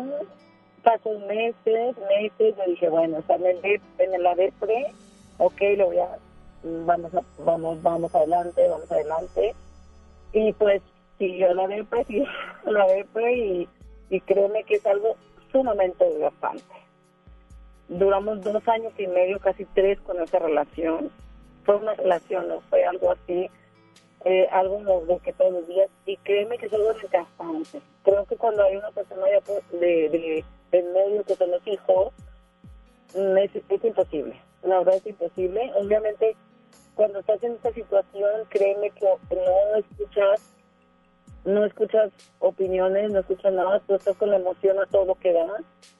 pasó meses, meses, yo dije, bueno, está en el, en la depre, ok, lo voy a, vamos, a- vamos, vamos adelante, vamos adelante. Y pues siguió la depre, siguió la depre y, y créeme que es algo sumamente desgastante. Duramos dos años y medio, casi tres con esa relación. Fue una relación, no fue algo así, eh, algo de que todos los días. Y créeme que es algo desgastante. Creo que cuando hay una persona de, de, en medio que son los hijos, es, es imposible. La verdad es imposible. Obviamente, cuando estás en esta situación, créeme que no escuchas no escuchas opiniones, no escuchas nada, tú estás con la emoción a todo lo que da,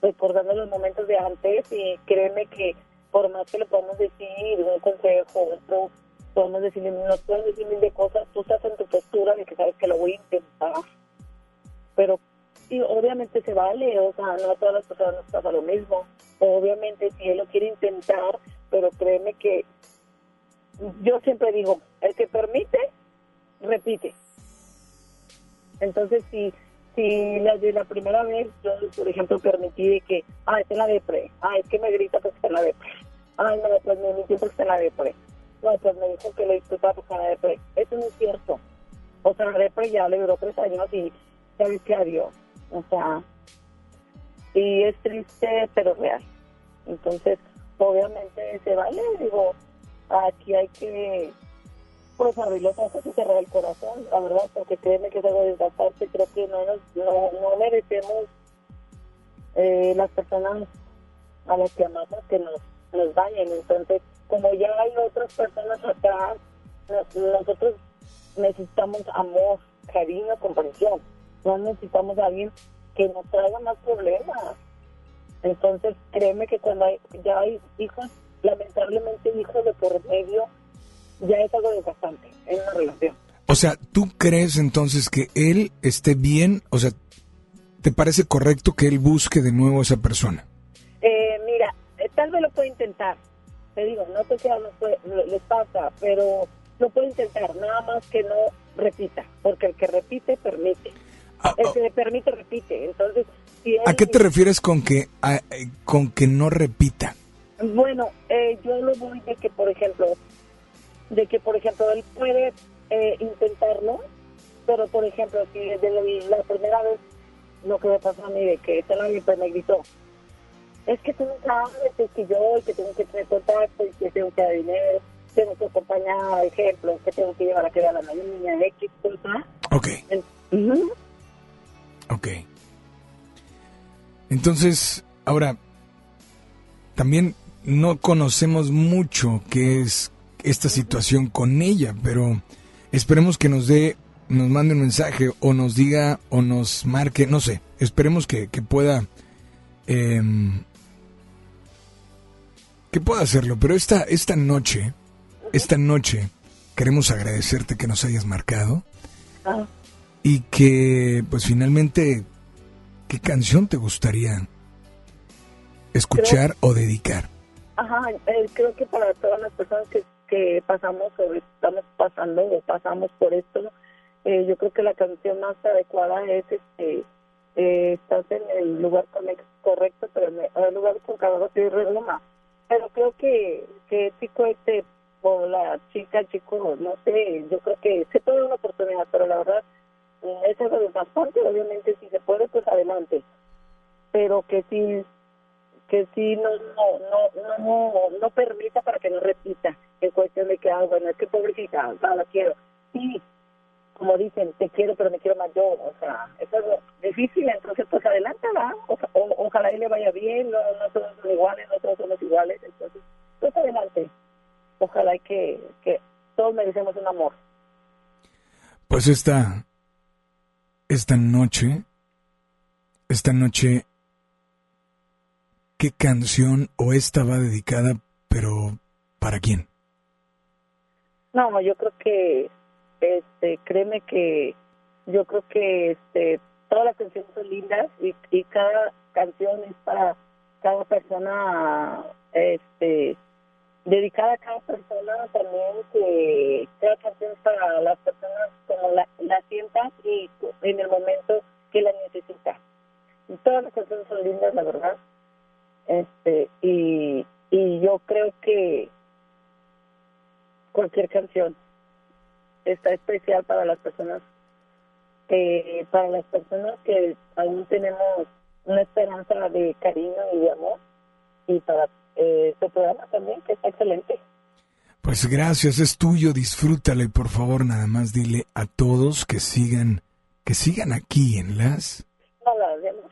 recordando los momentos de antes y créeme que por más que le podamos decir un consejo, otro, podemos decirle, no puedes decir mil de cosas, tú estás en tu postura de que sabes que lo voy a intentar, pero sí, obviamente se vale, o sea, no a todas las personas nos pasa lo mismo, obviamente si él lo quiere intentar, pero créeme que yo siempre digo, el que permite, repite. Entonces, si, si la de la primera vez yo, por ejemplo, permití de que, ah, está en la depre, ah, es que me grita porque está en la depre, ay, no, pues me mintió porque está en la depre, no, pues me dijo que le está en la depre. Eso no es cierto. O sea, la depre ya le duró tres años y sabes que adiós. O sea, y es triste, pero real. Entonces, obviamente se vale, digo, aquí hay que pues abrir los ojos y cerrar el corazón, la verdad, porque créeme que es algo desgastante, creo que no, nos, no, no merecemos eh, las personas a las que amamos que nos, nos dañen, entonces, como ya hay otras personas atrás, nos- nosotros necesitamos amor, cariño, comprensión, no necesitamos a alguien que nos traiga más problemas, entonces créeme que cuando hay, ya hay hijos, lamentablemente hijos de por medio, ya es algo desgastante en una relación. O sea, ¿tú crees entonces que él esté bien? O sea, ¿te parece correcto que él busque de nuevo a esa persona? Eh, mira, eh, tal vez lo puede intentar. Te digo, no sé si a los puede- les pasa, pero lo puede intentar, nada más que no repita, porque el que repite, permite. El que permite, repite. Entonces, si él- ¿A qué te refieres con que, a- con que no repita? Bueno, eh, yo lo voy de que, por ejemplo, de que, por ejemplo, él puede eh, intentarlo, pero, por ejemplo, si desde la, la primera vez lo que me pasó a mí, de que año pues me gritó, es que tú no sabes, es que yo, que tengo que tener contacto, y que tengo que dar dinero, tengo que acompañar, ejemplo, que tengo que llevar a que a la niña, X, cosa. Ok. Ok. Entonces, ahora, también no conocemos mucho qué es esta situación con ella, pero esperemos que nos dé, nos mande un mensaje o nos diga o nos marque, no sé, esperemos que, que pueda, em, que pueda hacerlo, pero esta, esta noche, esta noche, queremos agradecerte que nos hayas marcado Ah, y que, pues finalmente, ¿qué canción te gustaría escuchar o dedicar? Ajá, eh, creo que para todas las personas que, que pasamos o estamos pasando o pasamos por esto, eh, yo creo que la canción más adecuada es este eh, estás en el lugar correcto, pero en el, lugar con cada regloma. Pero creo que, que chico este, o la chica, chico, no sé, yo creo que se puede una oportunidad, pero la verdad, esa es lo bastante, obviamente, si se puede, pues adelante. Pero que sí, que sí no no no no no permita para que no repita en cuestión de que ah bueno es que pobrecita no la quiero sí como dicen te quiero pero me quiero más yo o sea eso es difícil entonces pues adelante va o- o- ojalá y le vaya bien no no todos son iguales no todos somos iguales entonces pues adelante. Ojalá y que que todos merecemos un amor. Pues esta, esta noche, esta noche, ¿qué canción o esta va dedicada, pero para quién? No, yo creo que, este, créeme que, yo creo que, este, todas las canciones son lindas y, y cada canción es para cada persona, este, dedicada a cada persona también que cada canción es para las personas como la, la sientas y en el momento que la necesitas. Todas las canciones son lindas, la verdad. Este, y, y yo creo que cualquier canción está especial para las personas que para las personas que aún tenemos una esperanza de cariño y de amor y para eh, este programa también que está excelente Pues gracias, es tuyo, disfrútalo y por favor nada más dile a todos que sigan, que sigan aquí en las... Baladas de amor.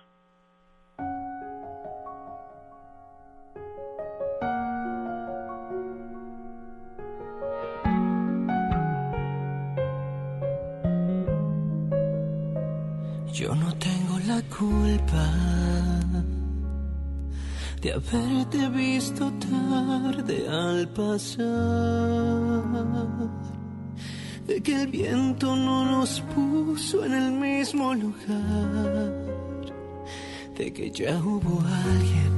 Yo no tengo la culpa de haberte visto tarde al pasar, de que el viento no nos puso en el mismo lugar, de que ya hubo alguien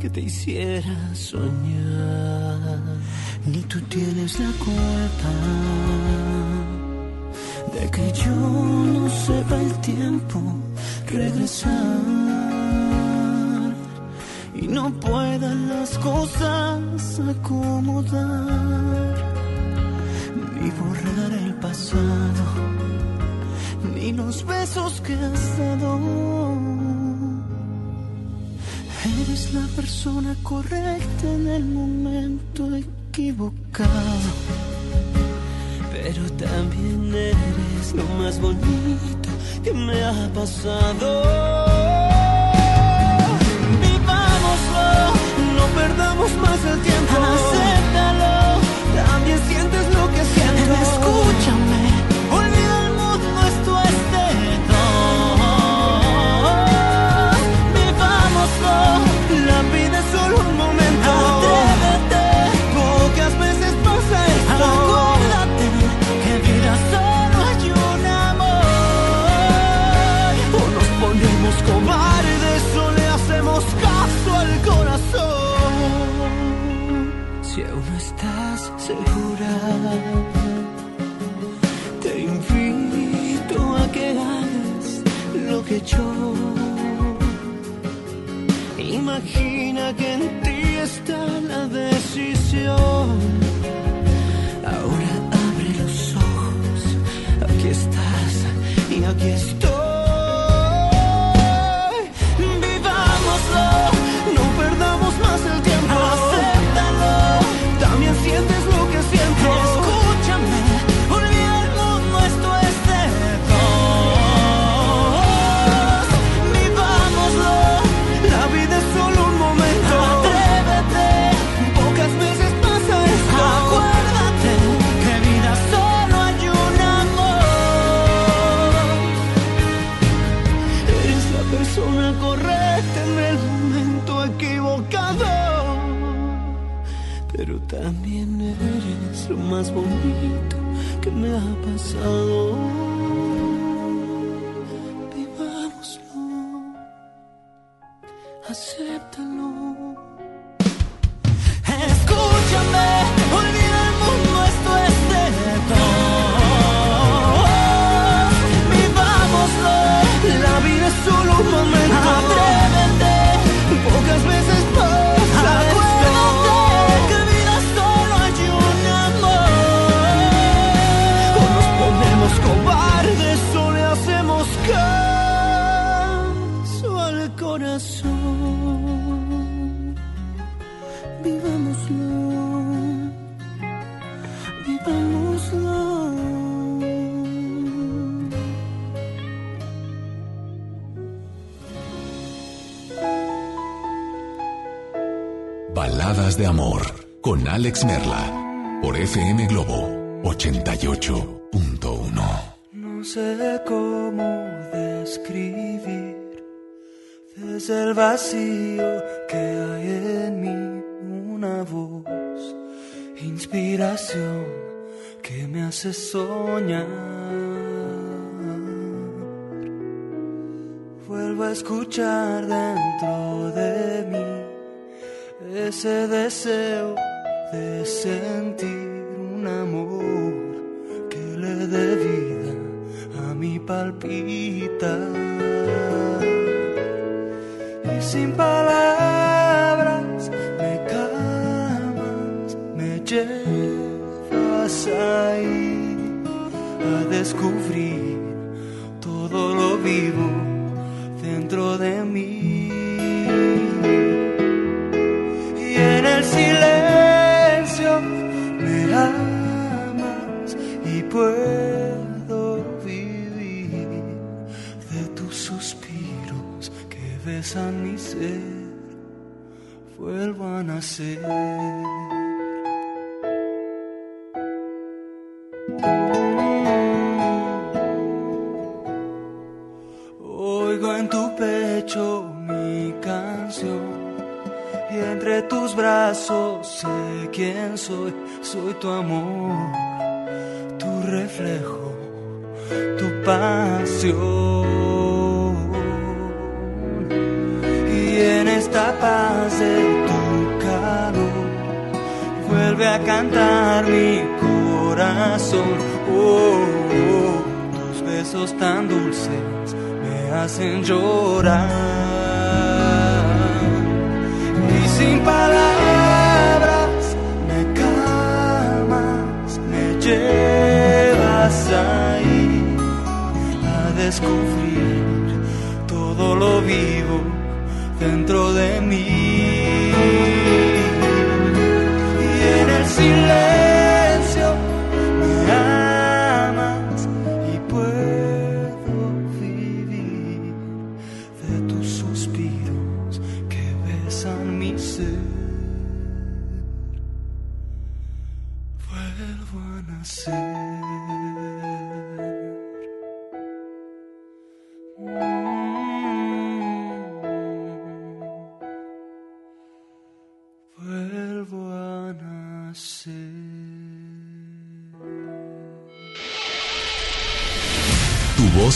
que te hiciera soñar. Ni tú tienes la culpa de que yo no sepa el tiempo regresar y no pueda las cosas acomodar ni borrar el pasado ni los besos que has dado. Eres la persona correcta en el momento equivocado pero también eres lo más bonito que me ha pasado. Vivámoslo, no perdamos más el tiempo. No estás segura, te invito a que hagas lo que yo. Imagina que en ti está la decisión Alex Merla por FM Globo 88.1. No sé cómo describir desde el vacío que hay en mí una voz, inspiración que me hace soñar. Vuelvo a escuchar dentro de mí ese deseo de sentir un amor que le dé vida a mi palpita. Y sin palabras me calmas, me llevas ahí a descubrir todo lo vivo dentro de mí. Y en el silencio puedo vivir de tus suspiros que besan mi ser. Vuelvo a nacer. Oigo en tu pecho mi canción y entre tus brazos sé quién soy, soy tu amor, reflejo, tu pasión. Y en esta paz de tu calor vuelve a cantar mi corazón. Oh, tus besos tan dulces me hacen llorar y sin palabras me calmas, me llevas ahí a descubrir todo lo vivo dentro de mí. Y en el silencio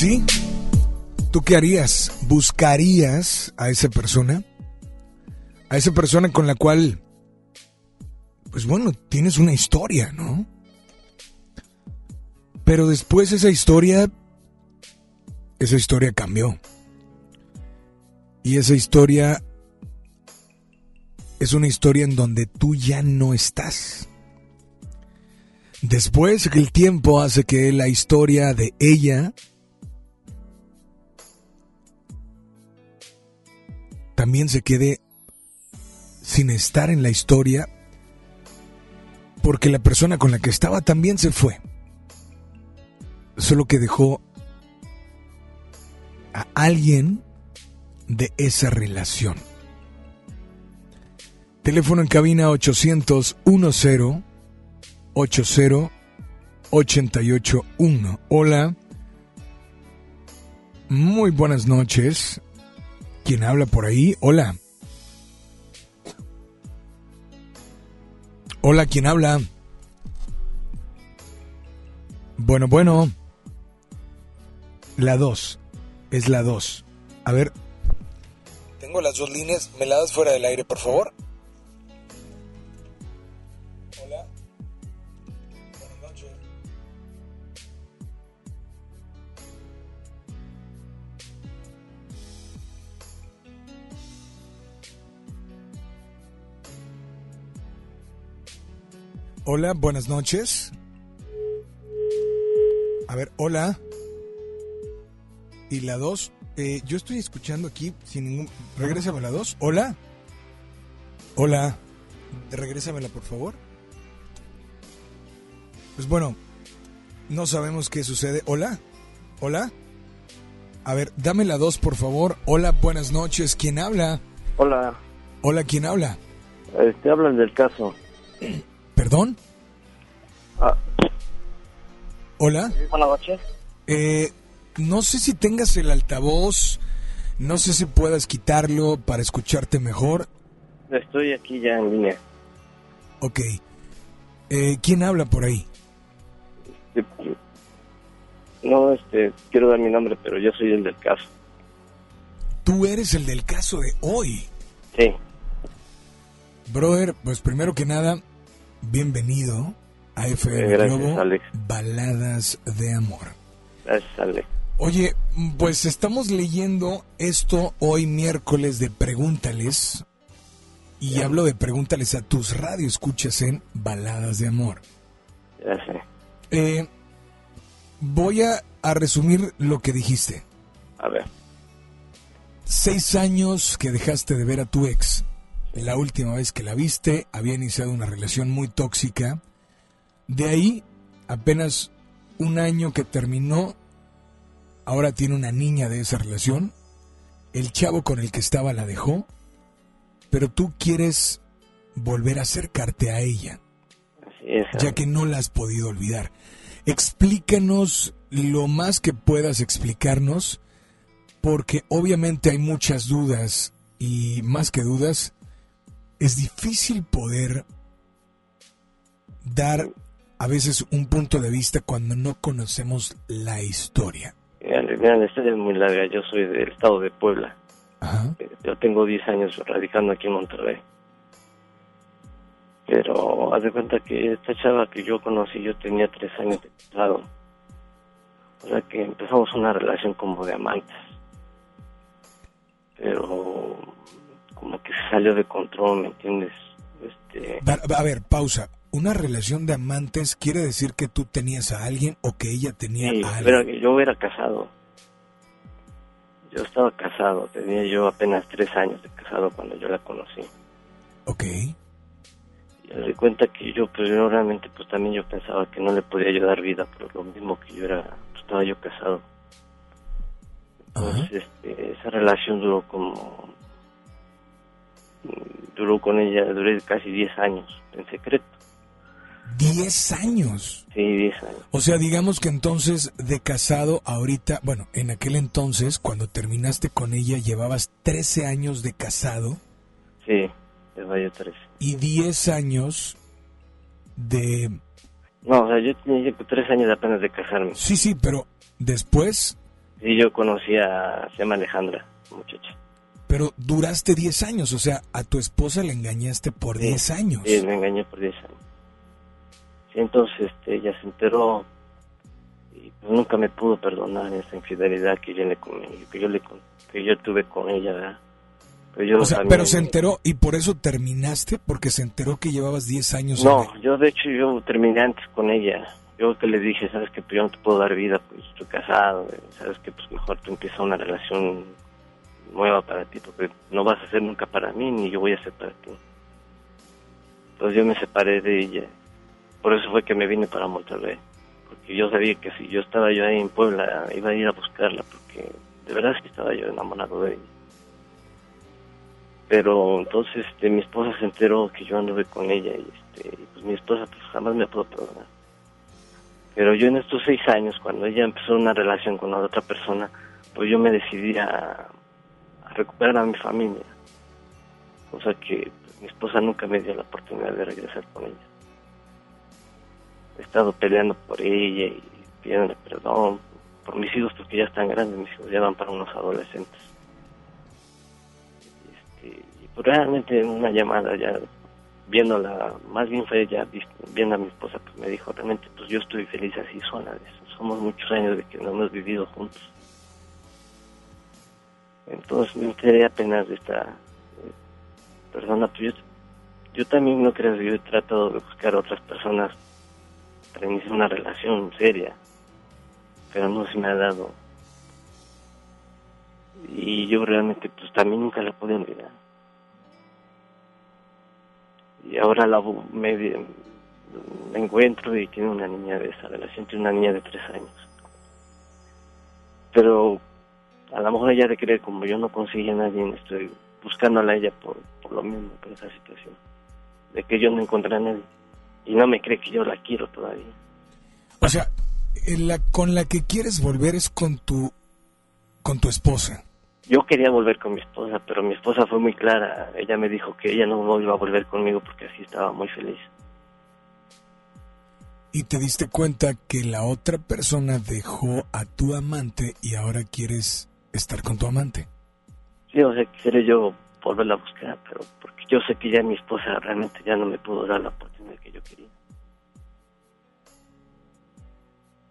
Pues sí. ¿Tú qué harías? ¿Buscarías a esa persona? A esa persona con la cual, pues bueno, tienes una historia, ¿no? Pero después esa historia, esa historia cambió. Y esa historia es una historia en donde tú ya no estás. Después el tiempo hace que la historia de ella también se quede sin estar en la historia porque la persona con la que estaba también se fue. Solo que dejó a alguien de esa relación. Teléfono en cabina 800 10 80 881. Hola. Muy buenas noches. ¿Quién habla por ahí? Hola. Hola, ¿quién habla? Bueno, bueno. La 2. Es la 2. A ver. Tengo las dos líneas. ¿Me fuera del aire, por favor? Hola, buenas noches. A ver, hola. Y la 2, eh, yo estoy escuchando aquí sin ningún... Regrésame la 2. Hola. Hola. Regrésamela, por favor. Pues bueno, no sabemos qué sucede. Hola. Hola. A ver, dame la 2, por favor. Hola, buenas noches. ¿Quién habla? Hola, Hola, ¿quién habla? este, hablan del caso. ¿Perdón? Ah. Hola. Buenas noches. Eh, no sé si tengas el altavoz, no sé si puedas quitarlo para escucharte mejor. Estoy aquí ya en línea. Ok. Eh, ¿Quién habla por ahí? Este, No, este, quiero dar mi nombre, pero yo soy el del caso. Tú eres el del caso de hoy. Sí. Brother, pues primero que nada, bienvenido a FM gracias, Globo Alex. Baladas de Amor. Gracias, Alex. Oye, pues estamos leyendo esto hoy miércoles de Pregúntales. Y hablo de Pregúntales a tus radioescuchas en Baladas de Amor. Sé. Eh, voy a, a resumir lo que dijiste. A ver. Seis años que dejaste de ver a tu ex. La última vez que la viste había iniciado una relación muy tóxica. De ahí, apenas un año que terminó, ahora tiene una niña de esa relación. El chavo con el que estaba la dejó. Pero tú quieres volver a acercarte a ella. Ya que no la has podido olvidar. Explícanos lo más que puedas explicarnos, porque obviamente hay muchas dudas y más que dudas, es difícil poder dar a veces un punto de vista cuando no conocemos la historia. Mira, mira, la historia es muy larga. Yo soy del estado de Puebla. Yo tengo 10 años radicando aquí en Monterrey. Pero haz de cuenta que esta chava que yo conocí, yo tenía 3 años de casado. O sea que empezamos una relación como de amantes. Pero como que se salió de control, ¿me entiendes? Este, A ver, pausa. ¿Una relación de amantes quiere decir que tú tenías a alguien o que ella tenía Sí, a alguien? pero yo era casado. Yo estaba casado, tenía yo apenas tres años de casado cuando yo la conocí. Ok. Y me di cuenta que yo, pues yo realmente, pues también yo pensaba que no le podía yo dar vida, pero lo mismo que yo era, pues estaba yo casado. Entonces, este, esa relación duró como, duró con ella, duré casi 10 años, en secreto. Diez años. Sí, 10 años. O sea, digamos que entonces de casado ahorita, bueno, en aquel entonces, cuando terminaste con ella, llevabas 13 años de casado Sí, llevaba yo 13. y 10 años de... No, o sea, yo tenía yo tres años apenas de casarme. Sí, sí, pero después Sí, yo conocí a, se llama Alejandra, muchacha. Pero duraste 10 años, o sea, a tu esposa le engañaste por 10 años. Sí, me engañé por 10 años. Sí, entonces este, ella se enteró y pues, nunca me pudo perdonar esa infidelidad que yo le que yo le que yo tuve con ella. ¿verdad? Pero, yo O sea, también- pero se enteró y por eso terminaste, porque se enteró que llevabas 10 años. No, yo de hecho yo terminé antes con ella. Yo que le dije, sabes que pues yo no te puedo dar vida, pues estoy casado, eh, sabes que pues mejor tú empiezas una relación nueva para ti, porque no vas a ser nunca para mí, ni yo voy a ser para ti. Entonces yo me separé de ella. Por eso fue que me vine para Monterrey. Porque yo sabía que si yo estaba yo ahí en Puebla, iba a ir a buscarla, porque de verdad es que estaba yo enamorado de ella. Pero entonces este, mi esposa se enteró que yo anduve con ella y este, pues mi esposa pues jamás me pudo perdonar. Pero yo en estos seis años, cuando ella empezó una relación con la otra persona, pues yo me decidí a, recuperar a mi familia. O sea que mi esposa nunca me dio la oportunidad de regresar con ella. He estado peleando por ella y pidiéndole perdón por mis hijos porque ya están grandes, mis hijos ya van para unos adolescentes. Este, y pues realmente en una llamada ya viéndola, más bien fue ella viendo a mi esposa, pues me dijo, realmente pues yo estoy feliz así sola, somos muchos años de que no hemos vivido juntos. Entonces me enteré apenas de esta eh, persona, pues yo, yo también no creo que yo he tratado de buscar otras personas para iniciar una relación seria, pero no se me ha dado. Y yo realmente pues también nunca la pude olvidar. Y ahora la me, me encuentro y tiene una niña de esa relación, tiene una niña de tres años. Pero a lo mejor ella de creer como yo no conseguí a nadie, estoy buscándola a ella por, por lo mismo, por esa situación. De que yo no encontré a nadie. Y no me cree que yo la quiero todavía. O sea, eh, la, con la que quieres volver es con tu, con tu esposa. Yo quería volver con mi esposa, pero mi esposa fue muy clara. Ella me dijo que ella no iba a volver conmigo porque así estaba muy feliz. Y te diste cuenta que la otra persona dejó a tu amante y ahora quieres estar con tu amante. Sí, o sea, quisiera yo volverla a buscar, pero porque yo sé que ya mi esposa realmente ya no me pudo dar la oportunidad que yo quería.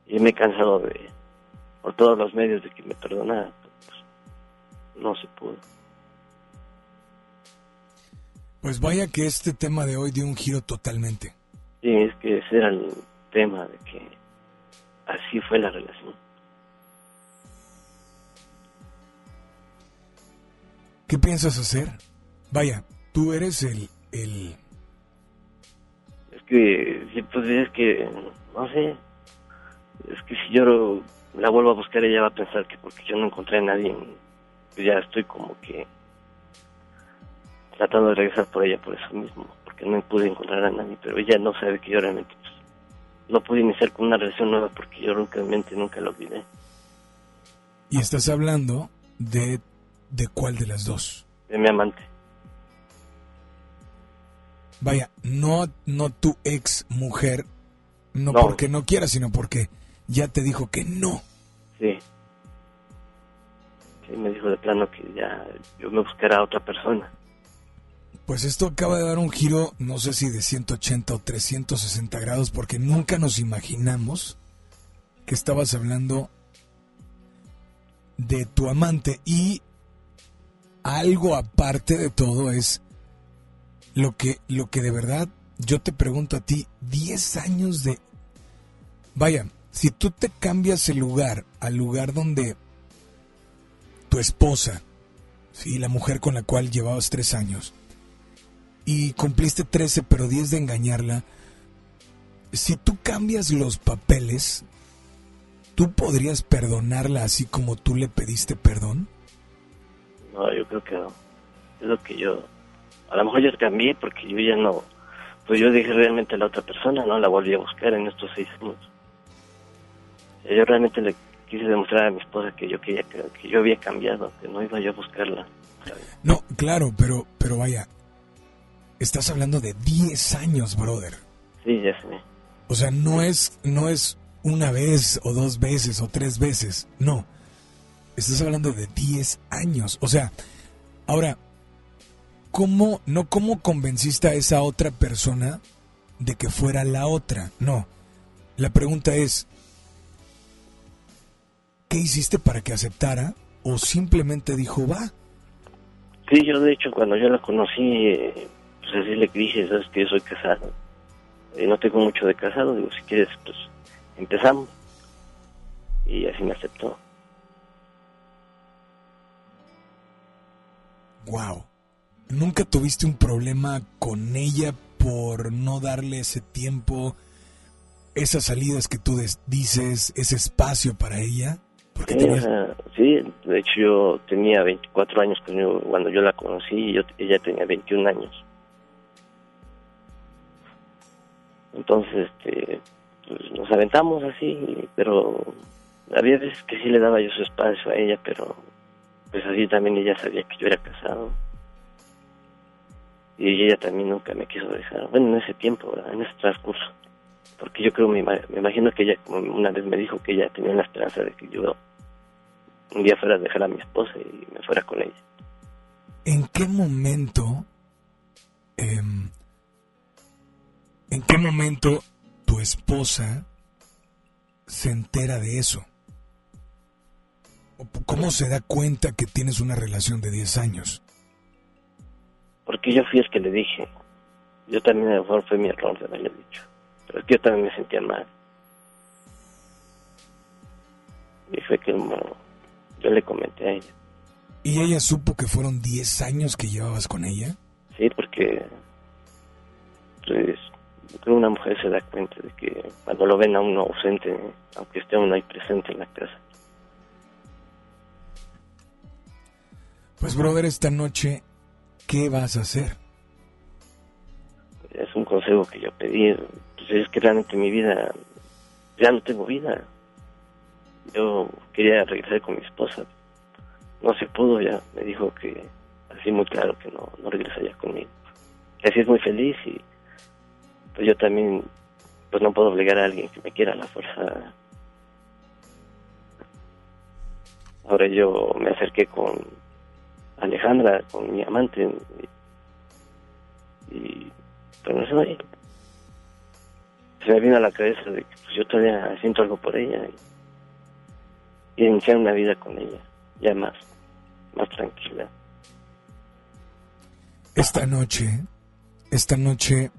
Y me he cansado de, por todos los medios, de que me perdonara. pero, pues, no se pudo. Pues vaya que este tema de hoy dio un giro totalmente. Sí, es que ese era el tema de que así fue la relación. ¿Qué piensas hacer? Vaya, tú eres el, el... Es que, sí, pues es que, no sé, es que si yo la vuelvo a buscar ella va a pensar que porque yo no encontré a nadie, pues ya estoy como que tratando de regresar por ella por eso mismo, porque no pude encontrar a nadie, pero ella no sabe que yo realmente pues, no pude iniciar con una relación nueva porque yo realmente nunca lo olvidé. Y estás hablando de, de cuál de las dos. De mi amante. Vaya, no, no tu ex mujer, no, No. porque no quiera, sino porque ya te dijo que no. Sí. Sí, me dijo de plano que ya yo me buscara a otra persona. Pues esto acaba de dar un giro, no sé si de 180 o 360 grados, porque nunca nos imaginamos que estabas hablando de tu amante y algo aparte de todo es lo que, lo que de verdad yo te pregunto a ti, 10 años de... Vaya, si tú te cambias el lugar al lugar donde tu esposa, sí, la mujer con la cual llevabas tres años, y cumpliste 13 pero 10 de engañarla, si tú cambias los papeles, ¿tú podrías perdonarla así como tú le pediste perdón? No, yo creo que. Es lo que yo... A lo mejor yo cambié porque yo ya no... Pues yo dije realmente a la otra persona, ¿no? La volví a buscar en estos seis años. Y Yo realmente le quise demostrar a mi esposa que yo quería que, que yo había cambiado, que no iba yo a buscarla. No, claro, pero, pero vaya, estás hablando de 10 años, brother. Sí, ya sé. O sea, no es, no es una vez o dos veces o tres veces, no. Estás hablando de 10 años. O sea, ahora, ¿cómo, no cómo convenciste a esa otra persona de que fuera la otra? No. La pregunta es, ¿qué hiciste para que aceptara? ¿O simplemente dijo, va? Sí, yo de hecho cuando yo la conocí, pues así le dije, sabes que yo soy casado. Eh, no tengo mucho de casado, digo, si quieres, pues empezamos. Y así me aceptó. Wow. ¿Nunca tuviste un problema con ella por no darle ese tiempo, esas salidas que tú dices, ese espacio para ella? Porque Sí, tenías- sí, de hecho yo tenía 24 años cuando, cuando yo la conocí y yo, ella tenía 21 años. Entonces, este, pues, nos aventamos así, pero había veces que sí le daba yo su espacio a ella, pero pues así también ella sabía que yo era casado. Y ella también nunca me quiso dejar, bueno, en ese tiempo, en ese transcurso. Porque yo creo, me, ima- me imagino que ella, como una vez me dijo que ella tenía la esperanza de que yo un día fuera a dejar a mi esposa y me fuera con ella. ¿En qué momento, em, en qué momento tu esposa se entera de eso? ¿O p- ¿Cómo se da cuenta que tienes una relación de 10 años? Porque yo fui el que le dije. Yo también a lo mejor fue mi error de haberle dicho. Pero es que yo también me sentía mal. Y fue que bueno, yo le comenté a ella. ¿Y ella supo que fueron 10 años que llevabas con ella? Sí, porque pues, yo creo una mujer se da cuenta de que cuando lo ven a uno ausente, aunque esté uno ahí presente en la casa. Pues brother, esta noche, ¿qué vas a hacer? Es un consejo que yo pedí. Pues es que realmente mi vida, ya no tengo vida. Yo quería regresar con mi esposa. No se pudo ya. Me dijo que, así muy claro, que no, no regresaría conmigo. Que así es muy feliz y pues yo también, pues no puedo obligar a alguien que me quiera a la fuerza. Ahora yo me acerqué con Alejandra, con mi amante, y, y pues no sé, se me vino a la cabeza de que pues, yo todavía siento algo por ella y, y iniciar una vida con ella, ya más, más tranquila. Esta noche, esta noche,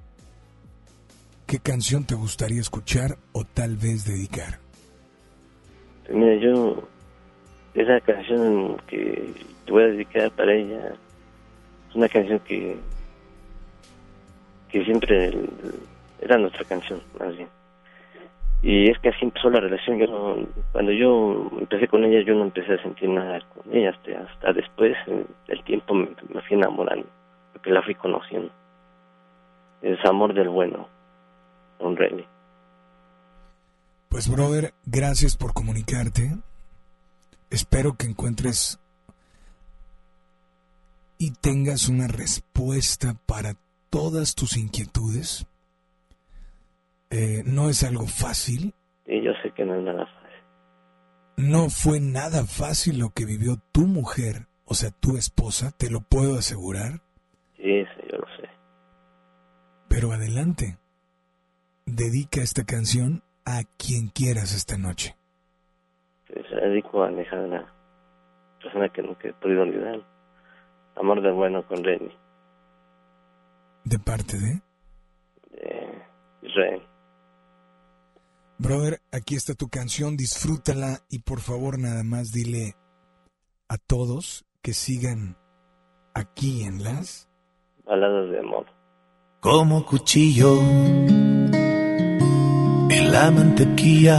¿qué canción te gustaría escuchar o tal vez dedicar? Pues mira, yo, esa canción que te voy a dedicar para ella, es una canción que, que siempre era nuestra canción, más bien. Y es que así empezó la relación. Yo cuando yo empecé con ella, yo no empecé a sentir nada con ella. Hasta, hasta después, en el tiempo, me, me fui enamorando, porque la fui conociendo. Es amor del bueno, un rey. Pues brother, gracias por comunicarte. Espero que encuentres y tengas una respuesta para todas tus inquietudes. Eh, no es algo fácil, Y yo sé que no es nada fácil. no fue nada fácil lo que vivió tu mujer, o sea, tu esposa, te lo puedo asegurar, Sí, sí, yo lo sé. pero adelante. Dedica esta canción a quien quieras esta noche. Se la dedico a Alejandra, persona que nunca he podido olvidar. Amor del bueno con Renny, ¿De parte de? de Israel. Brother, aquí está tu canción, disfrútala y por favor nada más dile a todos que sigan aquí en las... Baladas de amor. Como cuchillo en la mantequilla,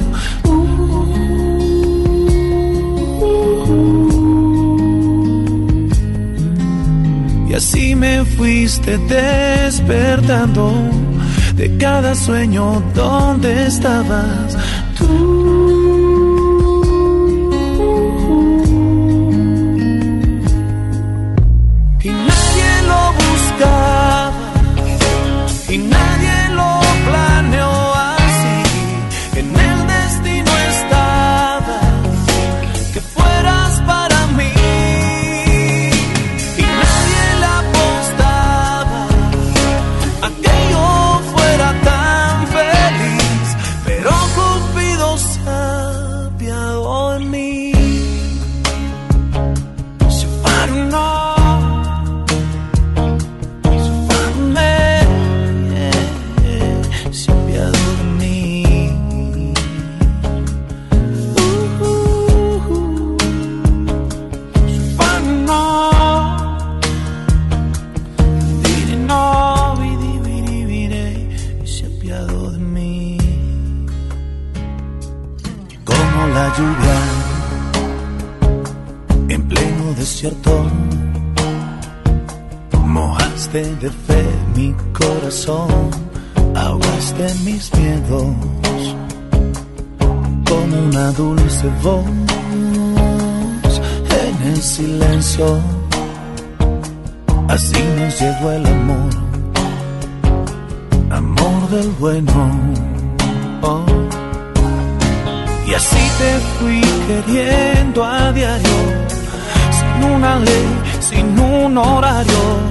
Fuiste despertando de cada sueño donde estabas tú. De fe mi corazón, ahogaste mis miedos como una dulce voz en el silencio. Así nos llegó el amor, amor del bueno. Oh. Y así te fui queriendo a diario, sin una ley, sin un horario.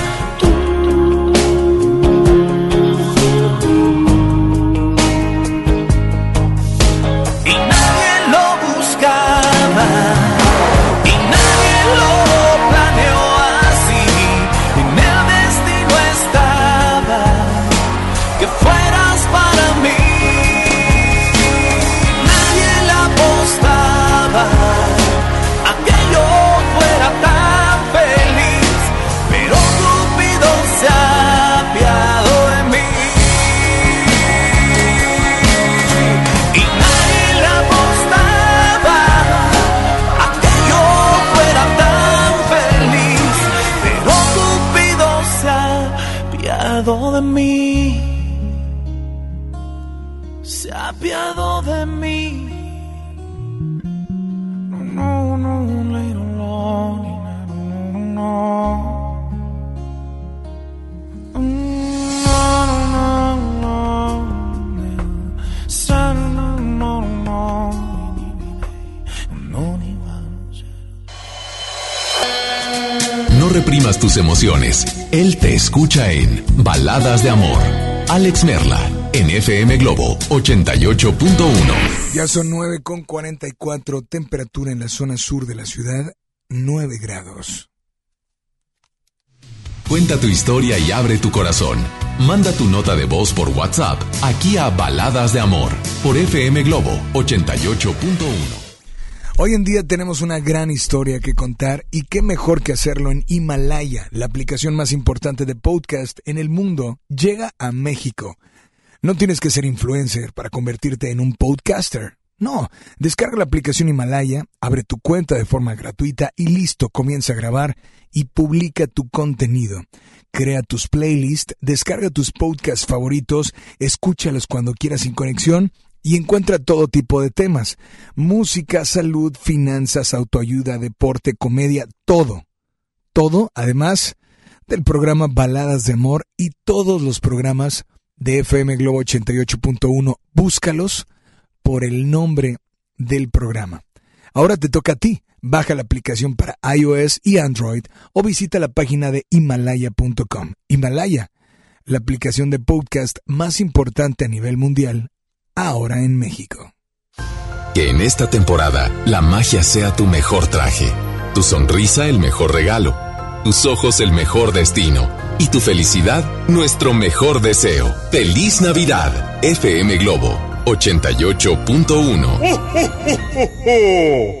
Él te escucha en Baladas de Amor. Alex Merla, en FM Globo 88.1. Ya son 9 con 44, temperatura en la zona sur de la ciudad, 9 grados. Cuenta tu historia y abre tu corazón. Manda tu nota de voz por WhatsApp aquí a Baladas de Amor por FM Globo 88.1. Hoy en día tenemos una gran historia que contar y qué mejor que hacerlo en Himalaya, la aplicación más importante de podcast en el mundo, llega a México. No tienes que ser influencer para convertirte en un podcaster. No, descarga la aplicación Himalaya, abre tu cuenta de forma gratuita y listo, comienza a grabar y publica tu contenido. Crea tus playlists, descarga tus podcasts favoritos, escúchalos cuando quieras sin conexión y encuentra todo tipo de temas. Música, salud, finanzas, autoayuda, deporte, comedia, todo. Todo, además del programa Baladas de Amor y todos los programas de FM Globo 88.1. Búscalos por el nombre del programa. Ahora te toca a ti. Baja la aplicación para iOS y Android o visita la página de himalaya.com. Himalaya, la aplicación de podcast más importante a nivel mundial, ahora en México. Que en esta temporada la magia sea tu mejor traje, tu sonrisa el mejor regalo, tus ojos el mejor destino y tu felicidad nuestro mejor deseo. ¡Feliz Navidad! FM Globo 88.1.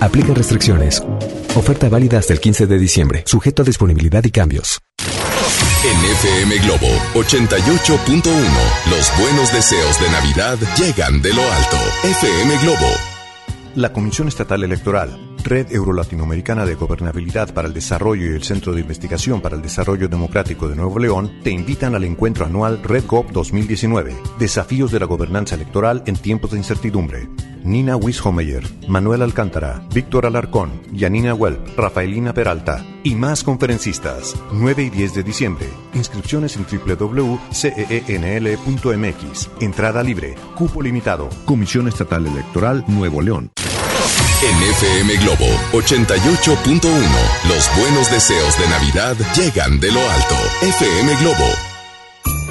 Aplica restricciones. Oferta válida hasta el 15 de diciembre, sujeto a disponibilidad y cambios. En FM Globo 88.1, los buenos deseos de Navidad llegan de lo alto. FM Globo. La Comisión Estatal Electoral, Red Euro-Latinoamericana de Gobernabilidad para el Desarrollo y el Centro de Investigación para el Desarrollo Democrático de Nuevo León te invitan al encuentro anual RedGov 2019, Desafíos de la Gobernanza Electoral en tiempos de incertidumbre. Nina Wishomeyer, Manuel Alcántara, Víctor Alarcón, Yanina Welp, Rafaelina Peralta y más conferencistas. 9 y 10 de diciembre. Inscripciones en www.ceenl.mx. Entrada libre. Cupo limitado. Comisión Estatal Electoral Nuevo León. En FM Globo 88.1, los buenos deseos de Navidad llegan de lo alto. FM Globo.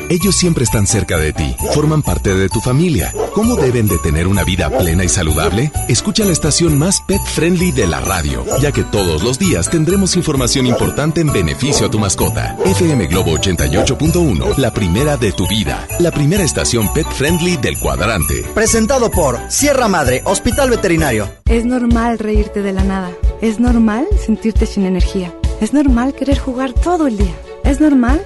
Ellos siempre están cerca de ti, forman parte de tu familia. ¿Cómo deben de tener una vida plena y saludable? Escucha la estación más pet friendly de la radio, ya que todos los días tendremos información importante en beneficio a tu mascota. FM Globo 88.1, la primera de tu vida, la primera estación pet friendly del cuadrante. Presentado por Sierra Madre, Hospital Veterinario. Es normal reírte de la nada. Es normal sentirte sin energía. Es normal querer jugar todo el día. Es normal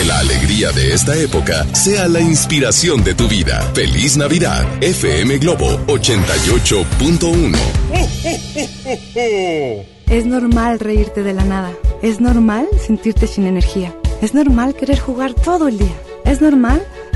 Que la alegría de esta época sea la inspiración de tu vida. Feliz Navidad. FM Globo 88.1. Es normal reírte de la nada. Es normal sentirte sin energía. Es normal querer jugar todo el día. Es normal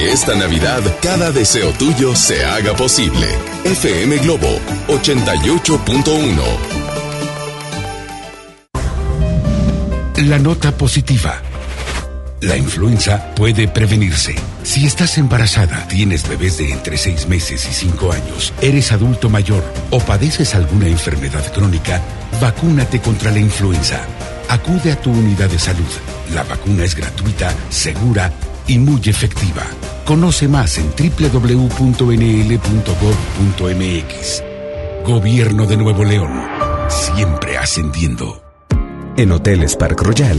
Esta Navidad cada deseo tuyo se haga posible. FM Globo 88.1. La nota positiva. La influenza puede prevenirse. Si estás embarazada, tienes bebés de entre 6 meses y 5 años, eres adulto mayor o padeces alguna enfermedad crónica, vacúnate contra la influenza. Acude a tu unidad de salud. La vacuna es gratuita, segura y muy efectiva. Conoce más en www.nl.gov.mx. Gobierno de Nuevo León. Siempre ascendiendo. En Hoteles Park Royal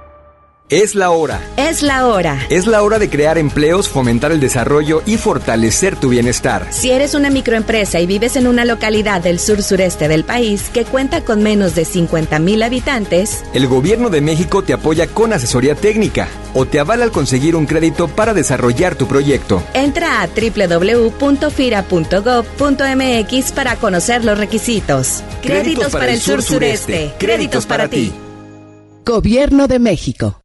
Es la hora. Es la hora. Es la hora de crear empleos, fomentar el desarrollo y fortalecer tu bienestar. Si eres una microempresa y vives en una localidad del sur sureste del país que cuenta con menos de 50 mil habitantes, el gobierno de México te apoya con asesoría técnica o te avala al conseguir un crédito para desarrollar tu proyecto. Entra a www.fira.gov.mx para conocer los requisitos. Créditos, para, el sur sureste. Créditos para ti. Gobierno de México.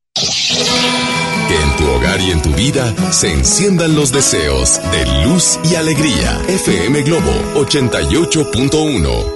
Que en tu hogar y en tu vida se enciendan los deseos de luz y alegría. FM Globo 88.1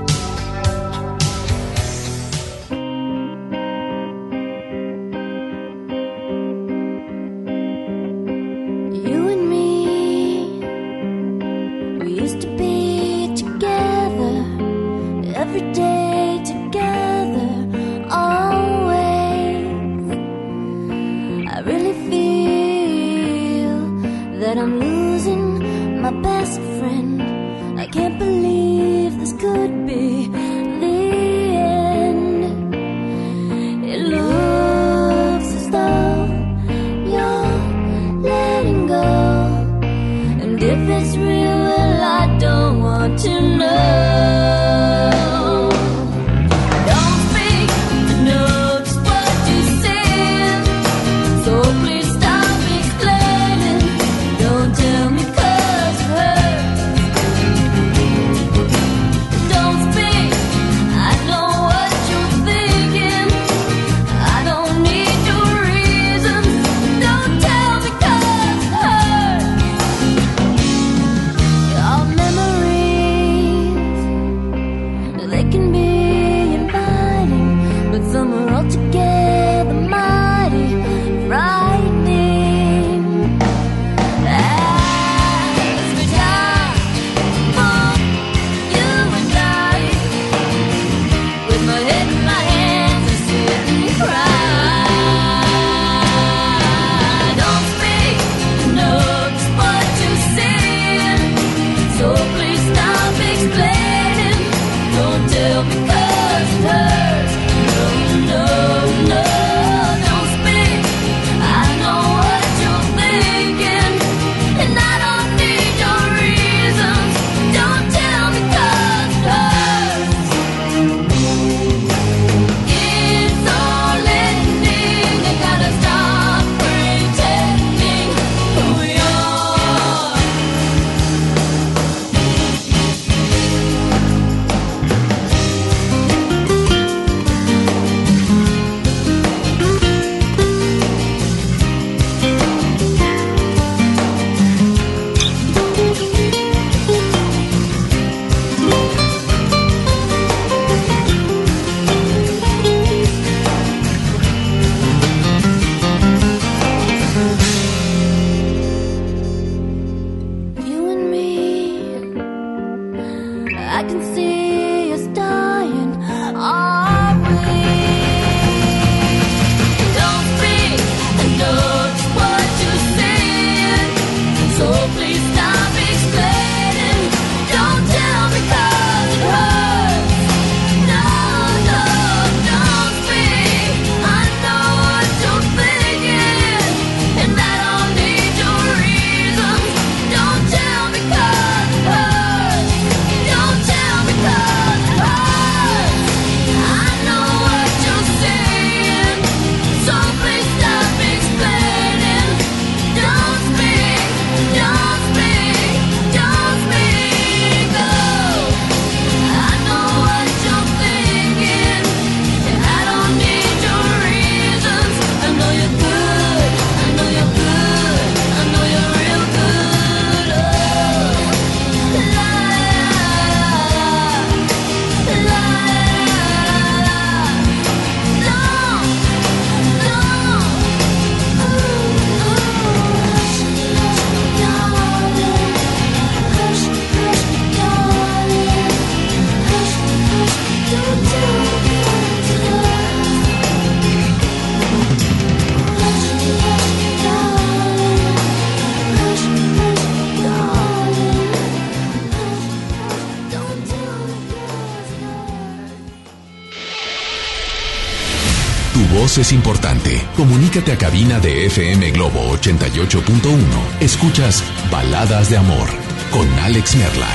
importante. Comunícate a cabina de FM Globo 88.1. Escuchas Baladas de Amor con Alex Merla.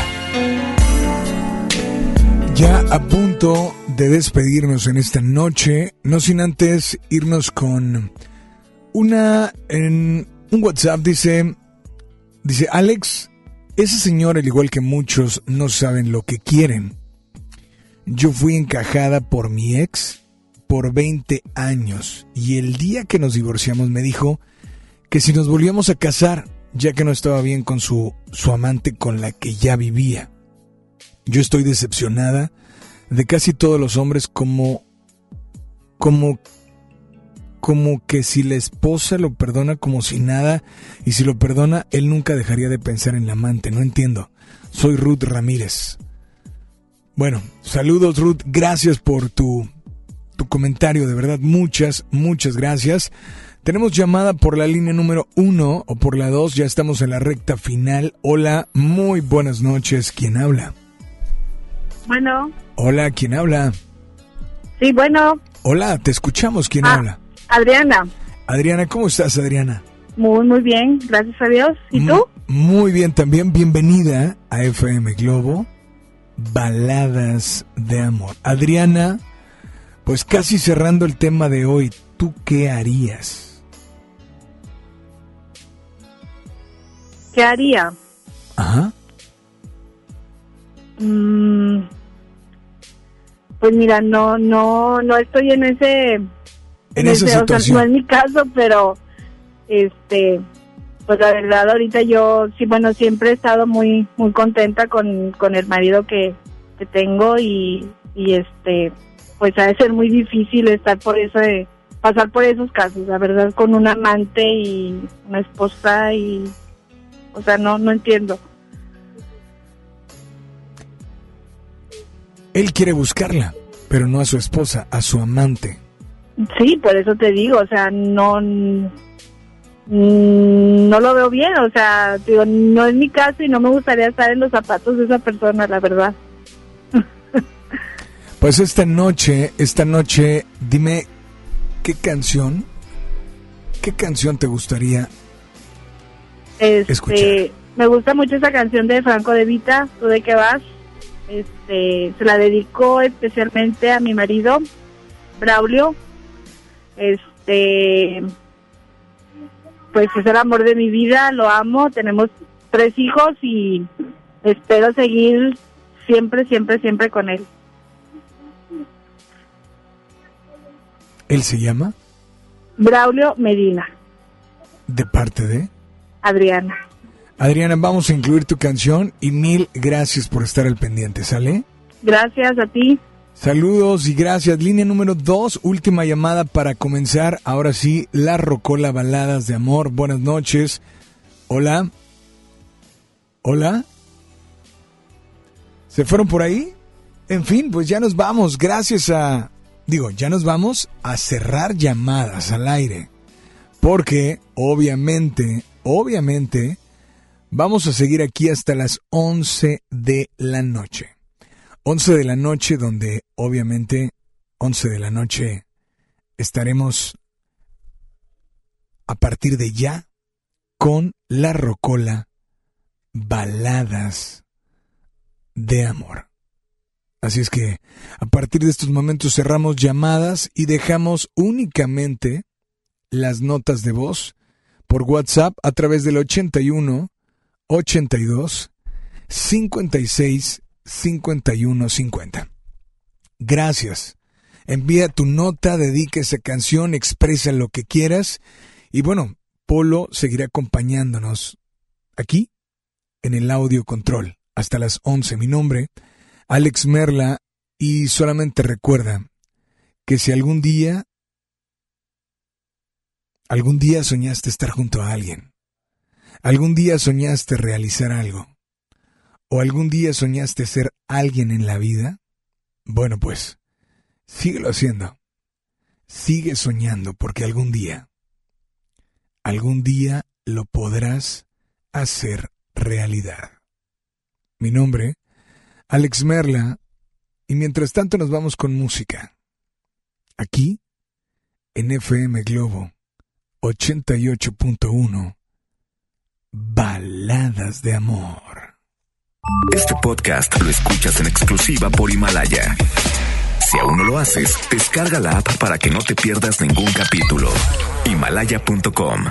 Ya a punto de despedirnos en esta noche, no sin antes irnos con una en un WhatsApp dice dice Alex, ese señor al igual que muchos no saben lo que quieren. Yo fui encajada por mi ex por 20 años y el día que nos divorciamos me dijo que si nos volvíamos a casar, ya que no estaba bien con su, su amante con la que ya vivía. Yo estoy decepcionada de casi todos los hombres como como como que si la esposa lo perdona como si nada y si lo perdona él nunca dejaría de pensar en la amante, no entiendo. Soy Ruth Ramírez. Bueno, saludos Ruth, gracias por tu tu comentario, de verdad, muchas, muchas gracias. Tenemos llamada por la línea número uno o por la dos, ya estamos en la recta final. Hola, muy buenas noches, ¿quién habla? Bueno. Hola, ¿quién habla? Sí, bueno. Hola, te escuchamos, ¿quién Ah, habla? Adriana. Adriana, ¿cómo estás, Adriana? Muy, muy bien, gracias a Dios. ¿Y tú? Muy bien, también bienvenida a FM Globo, Baladas de Amor. Adriana, pues casi cerrando el tema de hoy, ¿tú qué harías? ¿Qué haría? Ajá. Mm, pues mira, no, no, no estoy en ese, En esa ese- o sea, situación. no es mi caso, pero, este, pues la verdad ahorita yo, sí, bueno, siempre he estado muy, muy contenta con, con el marido que, que tengo y, y este, pues ha de ser muy difícil estar por eso de pasar por esos casos, la verdad, con un amante y una esposa y, o sea, no, no entiendo. Él quiere buscarla, pero no a su esposa, a su amante. Sí, por eso te digo, o sea, no mm, no lo veo bien, o sea, digo, no es mi caso y no me gustaría estar en los zapatos de esa persona, la verdad. Pues esta noche, esta noche, dime, ¿qué canción, qué canción te gustaría? Este, Escuchar. me gusta mucho esa canción de Franco de Vita, ¿tú de qué vas? Este, se la dedico especialmente a mi marido, Braulio. Este, pues es el amor de mi vida, lo amo, tenemos tres hijos y espero seguir siempre, siempre, siempre con él. ¿Él se llama? Braulio Medina, De parte de... Adriana. Adriana, vamos a incluir tu canción y mil gracias por estar al pendiente, ¿sale? Gracias a ti. Saludos y gracias. Línea número dos, última llamada para comenzar. Ahora sí, la Rocola Baladas de Amor. Buenas noches. Hola. Hola. ¿Se fueron por ahí? En fin, pues ya nos vamos. Gracias a... Digo, ya nos vamos a cerrar llamadas al aire. Porque, obviamente, obviamente, vamos a seguir aquí hasta las 11 de la noche. 11 de la noche, donde obviamente 11 de la noche estaremos a partir de ya con la rocola baladas de amor. Así es que a partir de estos momentos cerramos llamadas y dejamos únicamente las notas de voz por WhatsApp a través del 81 82 56 5150. Gracias. Envía tu nota, dedica esa canción, expresa lo que quieras. Y bueno, Polo seguirá acompañándonos aquí en el audio control hasta las 11. Mi nombre, Alex Merla, y solamente recuerda que si algún día, algún día soñaste estar junto a alguien, algún día soñaste realizar algo, ¿O algún día soñaste ser alguien en la vida? Bueno, pues, síguelo haciendo. Sigue soñando porque algún día, algún día lo podrás hacer realidad. Mi nombre, Alex Merla, y mientras tanto nos vamos con música. Aquí, en FM Globo 88.1. Baladas de amor. Este podcast lo escuchas en exclusiva por Himalaya. Si aún no lo haces, descarga la app para que no te pierdas ningún capítulo. Himalaya.com